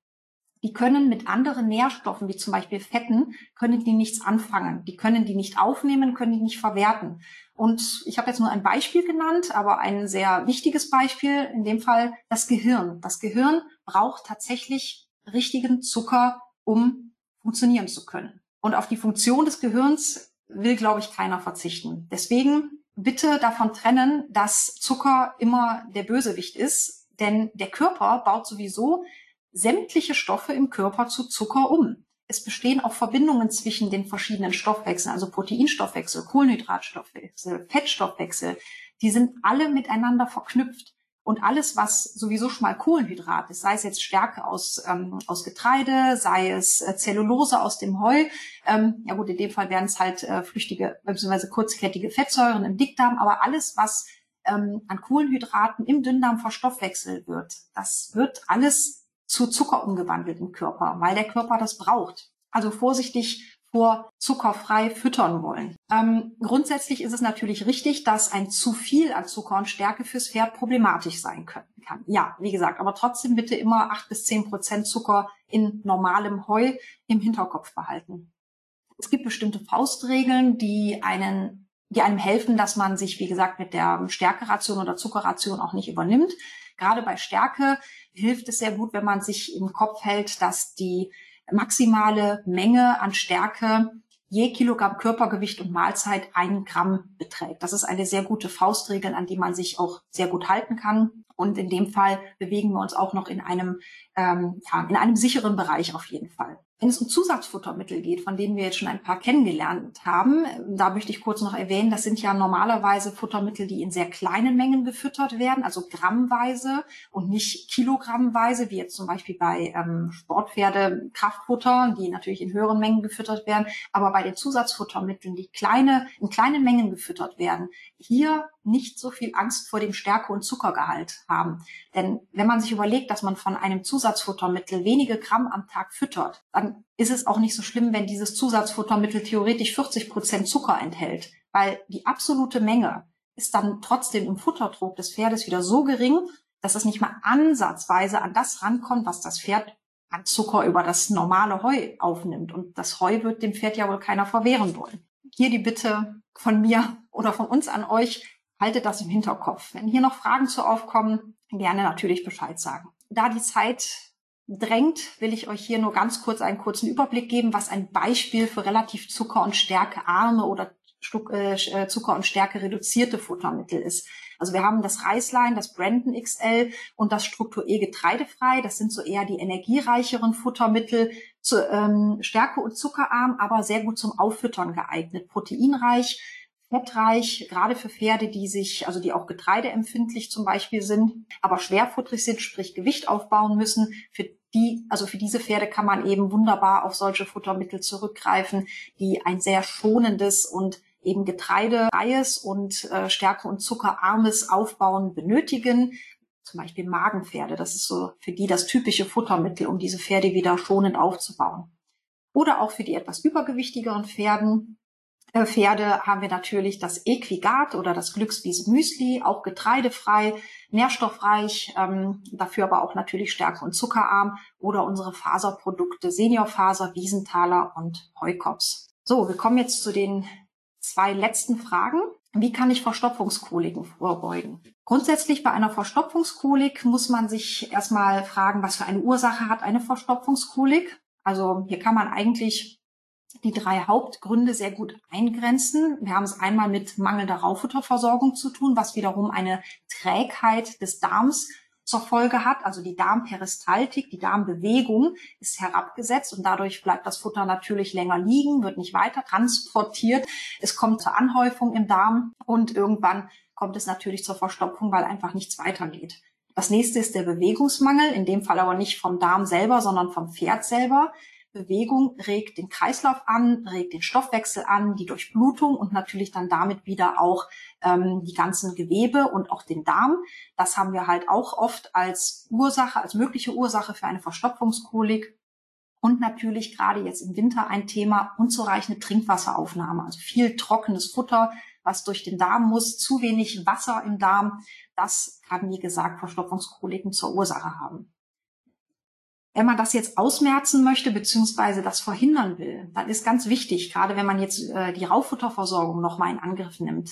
Die können mit anderen Nährstoffen, wie zum Beispiel Fetten, können die nichts anfangen. Die können die nicht aufnehmen, können die nicht verwerten. Und ich habe jetzt nur ein Beispiel genannt, aber ein sehr wichtiges Beispiel, in dem Fall das Gehirn. Das Gehirn braucht tatsächlich richtigen Zucker, um funktionieren zu können. Und auf die Funktion des Gehirns will, glaube ich, keiner verzichten. Deswegen bitte davon trennen, dass Zucker immer der Bösewicht ist, denn der Körper baut sowieso sämtliche Stoffe im Körper zu Zucker um. Es bestehen auch Verbindungen zwischen den verschiedenen Stoffwechseln, also Proteinstoffwechsel, Kohlenhydratstoffwechsel, Fettstoffwechsel. Die sind alle miteinander verknüpft. Und alles, was sowieso schon mal Kohlenhydrat ist, sei es jetzt Stärke aus, ähm, aus Getreide, sei es äh, Zellulose aus dem Heu, ähm, ja gut, in dem Fall wären es halt äh, flüchtige bzw. kurzkettige Fettsäuren im Dickdarm, aber alles, was ähm, an Kohlenhydraten im Dünndarm verstoffwechselt wird, das wird alles zu Zucker umgewandelt im Körper, weil der Körper das braucht. Also vorsichtig vor zuckerfrei füttern wollen. Ähm, grundsätzlich ist es natürlich richtig, dass ein zu viel an Zucker und Stärke fürs Pferd problematisch sein können, kann. Ja, wie gesagt, aber trotzdem bitte immer acht bis zehn Prozent Zucker in normalem Heu im Hinterkopf behalten. Es gibt bestimmte Faustregeln, die einen die einem helfen, dass man sich, wie gesagt, mit der Stärkeration oder Zuckerration auch nicht übernimmt. Gerade bei Stärke hilft es sehr gut, wenn man sich im Kopf hält, dass die maximale Menge an Stärke je Kilogramm Körpergewicht und Mahlzeit ein Gramm beträgt. Das ist eine sehr gute Faustregel, an die man sich auch sehr gut halten kann. Und in dem Fall bewegen wir uns auch noch in einem, ähm, in einem sicheren Bereich auf jeden Fall. Wenn es um Zusatzfuttermittel geht, von denen wir jetzt schon ein paar kennengelernt haben, da möchte ich kurz noch erwähnen, das sind ja normalerweise Futtermittel, die in sehr kleinen Mengen gefüttert werden, also grammweise und nicht kilogrammweise, wie jetzt zum Beispiel bei ähm, Sportpferde Kraftfutter, die natürlich in höheren Mengen gefüttert werden. Aber bei den Zusatzfuttermitteln, die kleine, in kleinen Mengen gefüttert werden, hier nicht so viel Angst vor dem Stärke- und Zuckergehalt haben. Denn wenn man sich überlegt, dass man von einem Zusatzfuttermittel wenige Gramm am Tag füttert, dann ist es auch nicht so schlimm, wenn dieses Zusatzfuttermittel theoretisch 40 Prozent Zucker enthält, weil die absolute Menge ist dann trotzdem im Futterdruck des Pferdes wieder so gering, dass es nicht mal ansatzweise an das rankommt, was das Pferd an Zucker über das normale Heu aufnimmt. Und das Heu wird dem Pferd ja wohl keiner verwehren wollen. Hier die Bitte von mir oder von uns an euch, haltet das im Hinterkopf. Wenn hier noch Fragen zu aufkommen, gerne natürlich Bescheid sagen. Da die Zeit drängt, will ich euch hier nur ganz kurz einen kurzen Überblick geben, was ein Beispiel für relativ Zucker- und Stärkearme oder äh, äh, Zucker- und Stärke reduzierte Futtermittel ist. Also wir haben das Reislein, das Brandon XL und das Struktur E getreidefrei. Das sind so eher die energiereicheren Futtermittel, zu, ähm, Stärke- und Zuckerarm, aber sehr gut zum Auffüttern geeignet. Proteinreich, fettreich, gerade für Pferde, die sich, also die auch getreideempfindlich zum Beispiel sind, aber schwerfutterig sind, sprich Gewicht aufbauen müssen. Für die, also für diese Pferde kann man eben wunderbar auf solche Futtermittel zurückgreifen, die ein sehr schonendes und eben getreidefreies und äh, Stärke- und Zuckerarmes Aufbauen benötigen. Zum Beispiel Magenpferde. Das ist so für die das typische Futtermittel, um diese Pferde wieder schonend aufzubauen. Oder auch für die etwas übergewichtigeren Pferden äh, Pferde haben wir natürlich das Equigat oder das Glückswiese Müsli, auch getreidefrei, nährstoffreich, ähm, dafür aber auch natürlich stärke- und zuckerarm oder unsere Faserprodukte Seniorfaser, Wiesenthaler und Heukops. So, wir kommen jetzt zu den zwei letzten Fragen. Wie kann ich Verstopfungskoliken vorbeugen? Grundsätzlich bei einer Verstopfungskolik muss man sich erstmal fragen, was für eine Ursache hat eine Verstopfungskolik. Also hier kann man eigentlich die drei Hauptgründe sehr gut eingrenzen. Wir haben es einmal mit mangelnder Rauffutterversorgung zu tun, was wiederum eine Trägheit des Darms zur Folge hat. Also die Darmperistaltik, die Darmbewegung ist herabgesetzt und dadurch bleibt das Futter natürlich länger liegen, wird nicht weiter transportiert. Es kommt zur Anhäufung im Darm und irgendwann kommt es natürlich zur Verstopfung, weil einfach nichts weitergeht. Das nächste ist der Bewegungsmangel, in dem Fall aber nicht vom Darm selber, sondern vom Pferd selber. Bewegung regt den Kreislauf an, regt den Stoffwechsel an, die Durchblutung und natürlich dann damit wieder auch ähm, die ganzen Gewebe und auch den Darm. Das haben wir halt auch oft als Ursache, als mögliche Ursache für eine Verstopfungskolik. Und natürlich gerade jetzt im Winter ein Thema unzureichende Trinkwasseraufnahme, also viel trockenes Futter, was durch den Darm muss, zu wenig Wasser im Darm. Das kann, wie gesagt, Verstopfungskoliken zur Ursache haben. Wenn man das jetzt ausmerzen möchte, beziehungsweise das verhindern will, dann ist ganz wichtig, gerade wenn man jetzt äh, die Rauffutterversorgung nochmal in Angriff nimmt,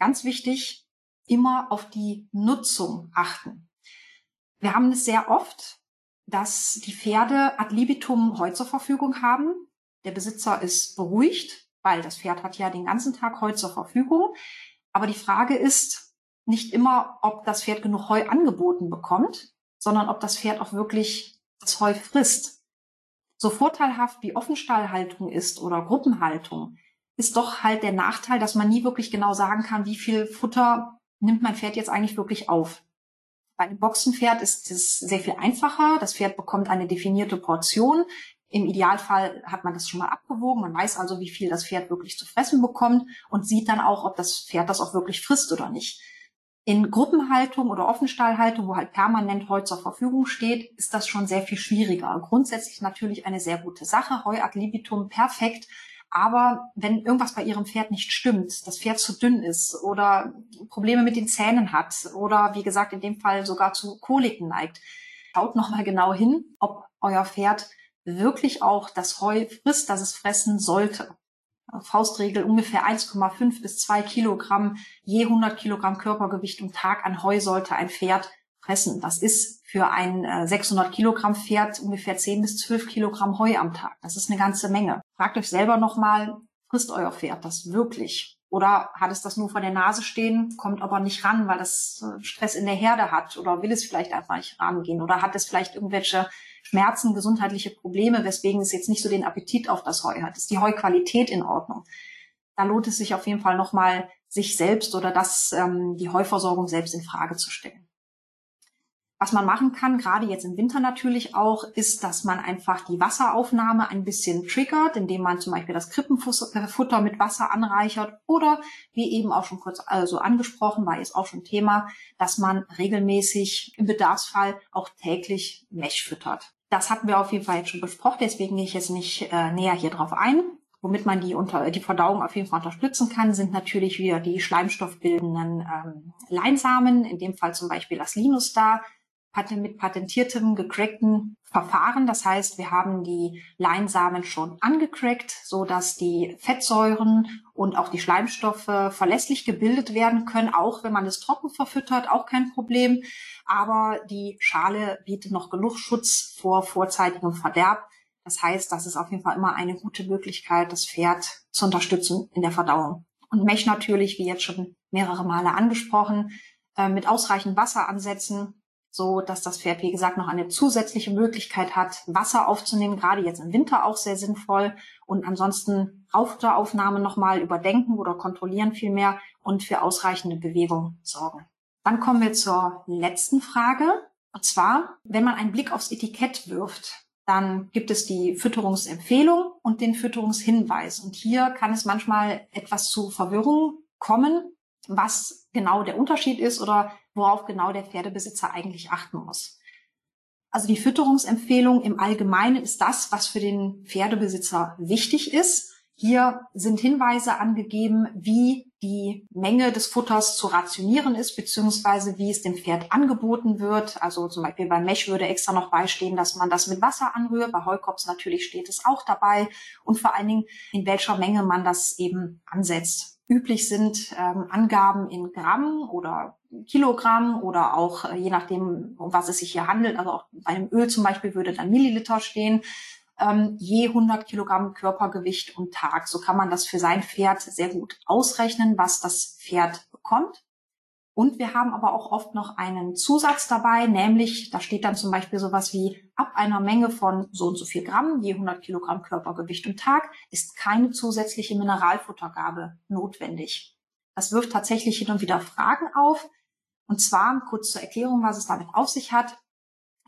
ganz wichtig, immer auf die Nutzung achten. Wir haben es sehr oft, dass die Pferde ad libitum Heu zur Verfügung haben. Der Besitzer ist beruhigt, weil das Pferd hat ja den ganzen Tag Heu zur Verfügung. Aber die Frage ist nicht immer, ob das Pferd genug Heu angeboten bekommt, sondern ob das Pferd auch wirklich das frisst. So vorteilhaft wie Offenstallhaltung ist oder Gruppenhaltung, ist doch halt der Nachteil, dass man nie wirklich genau sagen kann, wie viel Futter nimmt mein Pferd jetzt eigentlich wirklich auf. Bei einem Boxenpferd ist es sehr viel einfacher. Das Pferd bekommt eine definierte Portion. Im Idealfall hat man das schon mal abgewogen. Man weiß also, wie viel das Pferd wirklich zu fressen bekommt und sieht dann auch, ob das Pferd das auch wirklich frisst oder nicht. In Gruppenhaltung oder Offenstallhaltung, wo halt permanent Heu zur Verfügung steht, ist das schon sehr viel schwieriger. Grundsätzlich natürlich eine sehr gute Sache. Heu ad libitum perfekt. Aber wenn irgendwas bei Ihrem Pferd nicht stimmt, das Pferd zu dünn ist oder Probleme mit den Zähnen hat oder wie gesagt in dem Fall sogar zu Koliken neigt, schaut nochmal genau hin, ob euer Pferd wirklich auch das Heu frisst, das es fressen sollte. Faustregel ungefähr 1,5 bis 2 Kilogramm je 100 Kilogramm Körpergewicht im Tag an Heu sollte ein Pferd fressen. Das ist für ein 600 äh, Kilogramm Pferd ungefähr 10 bis 12 Kilogramm Heu am Tag. Das ist eine ganze Menge. Fragt euch selber nochmal, frisst euer Pferd das wirklich? Oder hat es das nur vor der Nase stehen, kommt aber nicht ran, weil das äh, Stress in der Herde hat? Oder will es vielleicht einfach nicht rangehen? Oder hat es vielleicht irgendwelche Schmerzen, gesundheitliche Probleme, weswegen es jetzt nicht so den Appetit auf das Heu hat? Ist die Heuqualität in Ordnung? Da lohnt es sich auf jeden Fall nochmal, sich selbst oder das, ähm, die Heuversorgung selbst in Frage zu stellen. Was man machen kann, gerade jetzt im Winter natürlich auch, ist, dass man einfach die Wasseraufnahme ein bisschen triggert, indem man zum Beispiel das Krippenfutter mit Wasser anreichert oder wie eben auch schon kurz also angesprochen, war jetzt auch schon Thema, dass man regelmäßig im Bedarfsfall auch täglich Mech füttert. Das hatten wir auf jeden Fall jetzt schon besprochen, deswegen gehe ich jetzt nicht äh, näher hier drauf ein. Womit man die, unter, die Verdauung auf jeden Fall unterstützen kann, sind natürlich wieder die schleimstoffbildenden ähm, Leinsamen, in dem Fall zum Beispiel das Linus da, mit patentiertem, gecrackten Verfahren. Das heißt, wir haben die Leinsamen schon angecrackt, so dass die Fettsäuren und auch die Schleimstoffe verlässlich gebildet werden können, auch wenn man es trocken verfüttert, auch kein Problem. Aber die Schale bietet noch genug Schutz vor vorzeitigem Verderb. Das heißt, das ist auf jeden Fall immer eine gute Möglichkeit, das Pferd zu unterstützen in der Verdauung. Und Mech natürlich, wie jetzt schon mehrere Male angesprochen, äh, mit ausreichend Wasser ansetzen, so dass das Pferd, wie gesagt, noch eine zusätzliche Möglichkeit hat, Wasser aufzunehmen, gerade jetzt im Winter auch sehr sinnvoll. Und ansonsten Raufutteraufnahme nochmal überdenken oder kontrollieren vielmehr und für ausreichende Bewegung sorgen. Dann kommen wir zur letzten Frage. Und zwar, wenn man einen Blick aufs Etikett wirft, dann gibt es die Fütterungsempfehlung und den Fütterungshinweis. Und hier kann es manchmal etwas zu Verwirrung kommen, was genau der Unterschied ist oder worauf genau der Pferdebesitzer eigentlich achten muss. Also die Fütterungsempfehlung im Allgemeinen ist das, was für den Pferdebesitzer wichtig ist. Hier sind Hinweise angegeben, wie die Menge des Futters zu rationieren ist, beziehungsweise wie es dem Pferd angeboten wird. Also zum Beispiel beim Mech würde extra noch beistehen, dass man das mit Wasser anrührt. Bei Heukops natürlich steht es auch dabei. Und vor allen Dingen, in welcher Menge man das eben ansetzt. Üblich sind ähm, Angaben in Gramm oder Kilogramm oder auch äh, je nachdem, um was es sich hier handelt, also auch bei einem Öl zum Beispiel würde dann Milliliter stehen, ähm, je 100 Kilogramm Körpergewicht und Tag. So kann man das für sein Pferd sehr gut ausrechnen, was das Pferd bekommt. Und wir haben aber auch oft noch einen Zusatz dabei, nämlich da steht dann zum Beispiel sowas wie ab einer Menge von so und so viel Gramm je 100 Kilogramm Körpergewicht im Tag ist keine zusätzliche Mineralfuttergabe notwendig. Das wirft tatsächlich hin und wieder Fragen auf. Und zwar kurz zur Erklärung, was es damit auf sich hat.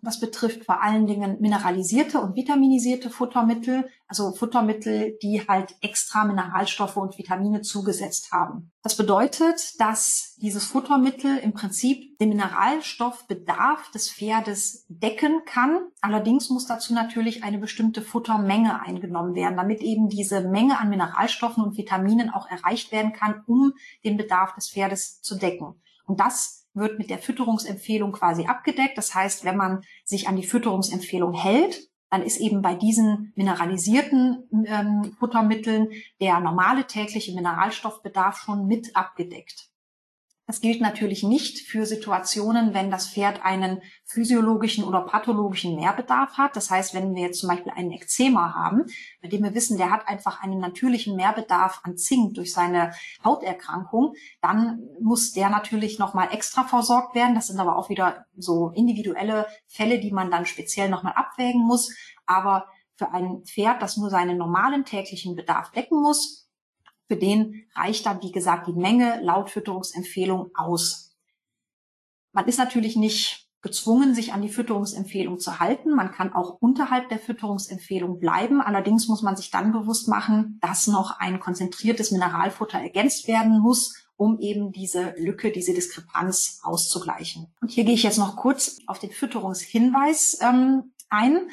Das betrifft vor allen Dingen mineralisierte und vitaminisierte Futtermittel, also Futtermittel, die halt extra Mineralstoffe und Vitamine zugesetzt haben. Das bedeutet, dass dieses Futtermittel im Prinzip den Mineralstoffbedarf des Pferdes decken kann. Allerdings muss dazu natürlich eine bestimmte Futtermenge eingenommen werden, damit eben diese Menge an Mineralstoffen und Vitaminen auch erreicht werden kann, um den Bedarf des Pferdes zu decken. Und das wird mit der Fütterungsempfehlung quasi abgedeckt. Das heißt, wenn man sich an die Fütterungsempfehlung hält, dann ist eben bei diesen mineralisierten ähm, Futtermitteln der normale tägliche Mineralstoffbedarf schon mit abgedeckt. Das gilt natürlich nicht für Situationen, wenn das Pferd einen physiologischen oder pathologischen Mehrbedarf hat. Das heißt, wenn wir jetzt zum Beispiel einen Ekzema haben, bei dem wir wissen, der hat einfach einen natürlichen Mehrbedarf an Zink durch seine Hauterkrankung, dann muss der natürlich nochmal extra versorgt werden. Das sind aber auch wieder so individuelle Fälle, die man dann speziell nochmal abwägen muss. Aber für ein Pferd, das nur seinen normalen täglichen Bedarf decken muss, für den reicht dann, wie gesagt, die Menge laut Fütterungsempfehlung aus. Man ist natürlich nicht gezwungen, sich an die Fütterungsempfehlung zu halten. Man kann auch unterhalb der Fütterungsempfehlung bleiben. Allerdings muss man sich dann bewusst machen, dass noch ein konzentriertes Mineralfutter ergänzt werden muss, um eben diese Lücke, diese Diskrepanz auszugleichen. Und hier gehe ich jetzt noch kurz auf den Fütterungshinweis ähm, ein.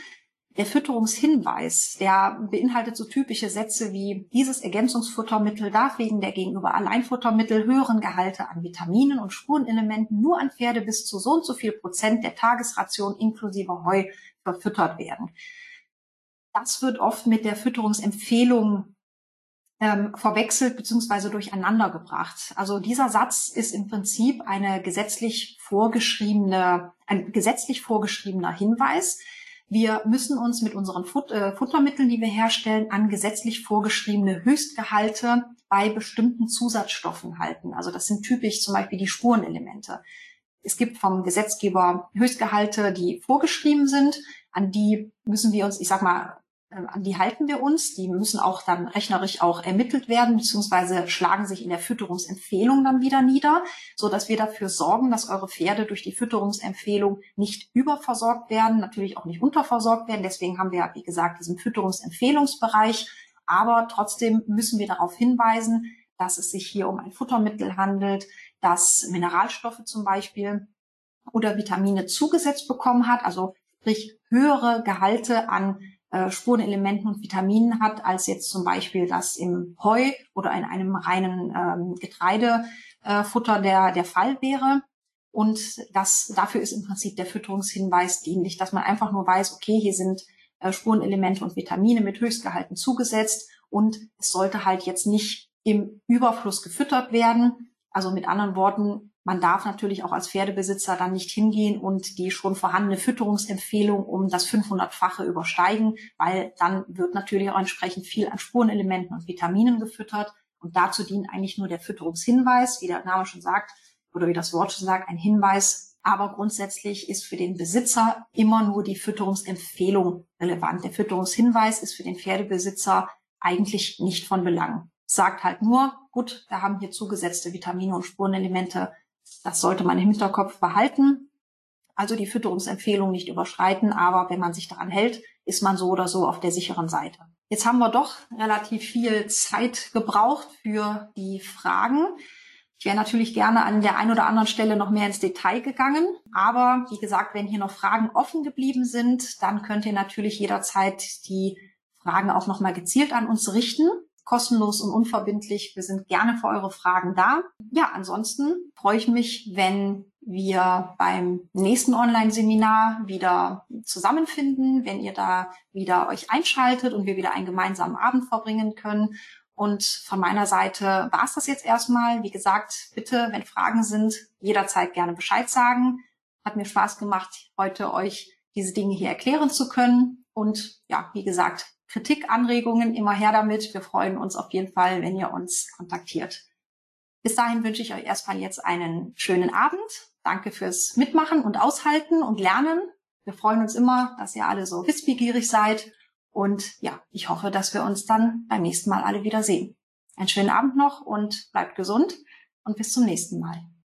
Der Fütterungshinweis, der beinhaltet so typische Sätze wie dieses Ergänzungsfuttermittel darf wegen der gegenüber Alleinfuttermittel höheren Gehalte an Vitaminen und Spurenelementen nur an Pferde bis zu so und so viel Prozent der Tagesration inklusive Heu verfüttert werden. Das wird oft mit der Fütterungsempfehlung ähm, verwechselt bzw. durcheinander gebracht. Also dieser Satz ist im Prinzip eine gesetzlich vorgeschriebene, ein gesetzlich vorgeschriebener Hinweis. Wir müssen uns mit unseren Fut äh, Futtermitteln, die wir herstellen, an gesetzlich vorgeschriebene Höchstgehalte bei bestimmten Zusatzstoffen halten. Also das sind typisch zum Beispiel die Spurenelemente. Es gibt vom Gesetzgeber Höchstgehalte, die vorgeschrieben sind. An die müssen wir uns, ich sag mal, an die halten wir uns. Die müssen auch dann rechnerisch auch ermittelt werden, beziehungsweise schlagen sich in der Fütterungsempfehlung dann wieder nieder, so dass wir dafür sorgen, dass eure Pferde durch die Fütterungsempfehlung nicht überversorgt werden, natürlich auch nicht unterversorgt werden. Deswegen haben wir, wie gesagt, diesen Fütterungsempfehlungsbereich. Aber trotzdem müssen wir darauf hinweisen, dass es sich hier um ein Futtermittel handelt, das Mineralstoffe zum Beispiel oder Vitamine zugesetzt bekommen hat, also sprich höhere Gehalte an äh, Spurenelementen und Vitaminen hat, als jetzt zum Beispiel das im Heu oder in einem reinen ähm, Getreidefutter äh, der, der Fall wäre. Und das, dafür ist im Prinzip der Fütterungshinweis dienlich, dass man einfach nur weiß, okay, hier sind äh, Spurenelemente und Vitamine mit Höchstgehalten zugesetzt und es sollte halt jetzt nicht im Überfluss gefüttert werden. Also mit anderen Worten, man darf natürlich auch als Pferdebesitzer dann nicht hingehen und die schon vorhandene Fütterungsempfehlung um das 500-fache übersteigen, weil dann wird natürlich auch entsprechend viel an Spurenelementen und Vitaminen gefüttert. Und dazu dient eigentlich nur der Fütterungshinweis, wie der Name schon sagt, oder wie das Wort schon sagt, ein Hinweis. Aber grundsätzlich ist für den Besitzer immer nur die Fütterungsempfehlung relevant. Der Fütterungshinweis ist für den Pferdebesitzer eigentlich nicht von Belang. Sagt halt nur, gut, wir haben hier zugesetzte Vitamine und Spurenelemente das sollte man im Hinterkopf behalten. Also die Fütterungsempfehlung nicht überschreiten, aber wenn man sich daran hält, ist man so oder so auf der sicheren Seite. Jetzt haben wir doch relativ viel Zeit gebraucht für die Fragen. Ich wäre natürlich gerne an der einen oder anderen Stelle noch mehr ins Detail gegangen. Aber wie gesagt, wenn hier noch Fragen offen geblieben sind, dann könnt ihr natürlich jederzeit die Fragen auch nochmal gezielt an uns richten kostenlos und unverbindlich. Wir sind gerne für eure Fragen da. Ja, ansonsten freue ich mich, wenn wir beim nächsten Online-Seminar wieder zusammenfinden, wenn ihr da wieder euch einschaltet und wir wieder einen gemeinsamen Abend verbringen können. Und von meiner Seite war es das jetzt erstmal. Wie gesagt, bitte, wenn Fragen sind, jederzeit gerne Bescheid sagen. Hat mir Spaß gemacht, heute euch diese Dinge hier erklären zu können. Und ja, wie gesagt, Kritik, Anregungen, immer her damit. Wir freuen uns auf jeden Fall, wenn ihr uns kontaktiert. Bis dahin wünsche ich euch erstmal jetzt einen schönen Abend. Danke fürs Mitmachen und Aushalten und Lernen. Wir freuen uns immer, dass ihr alle so wissbegierig seid. Und ja, ich hoffe, dass wir uns dann beim nächsten Mal alle wieder sehen. Einen schönen Abend noch und bleibt gesund und bis zum nächsten Mal.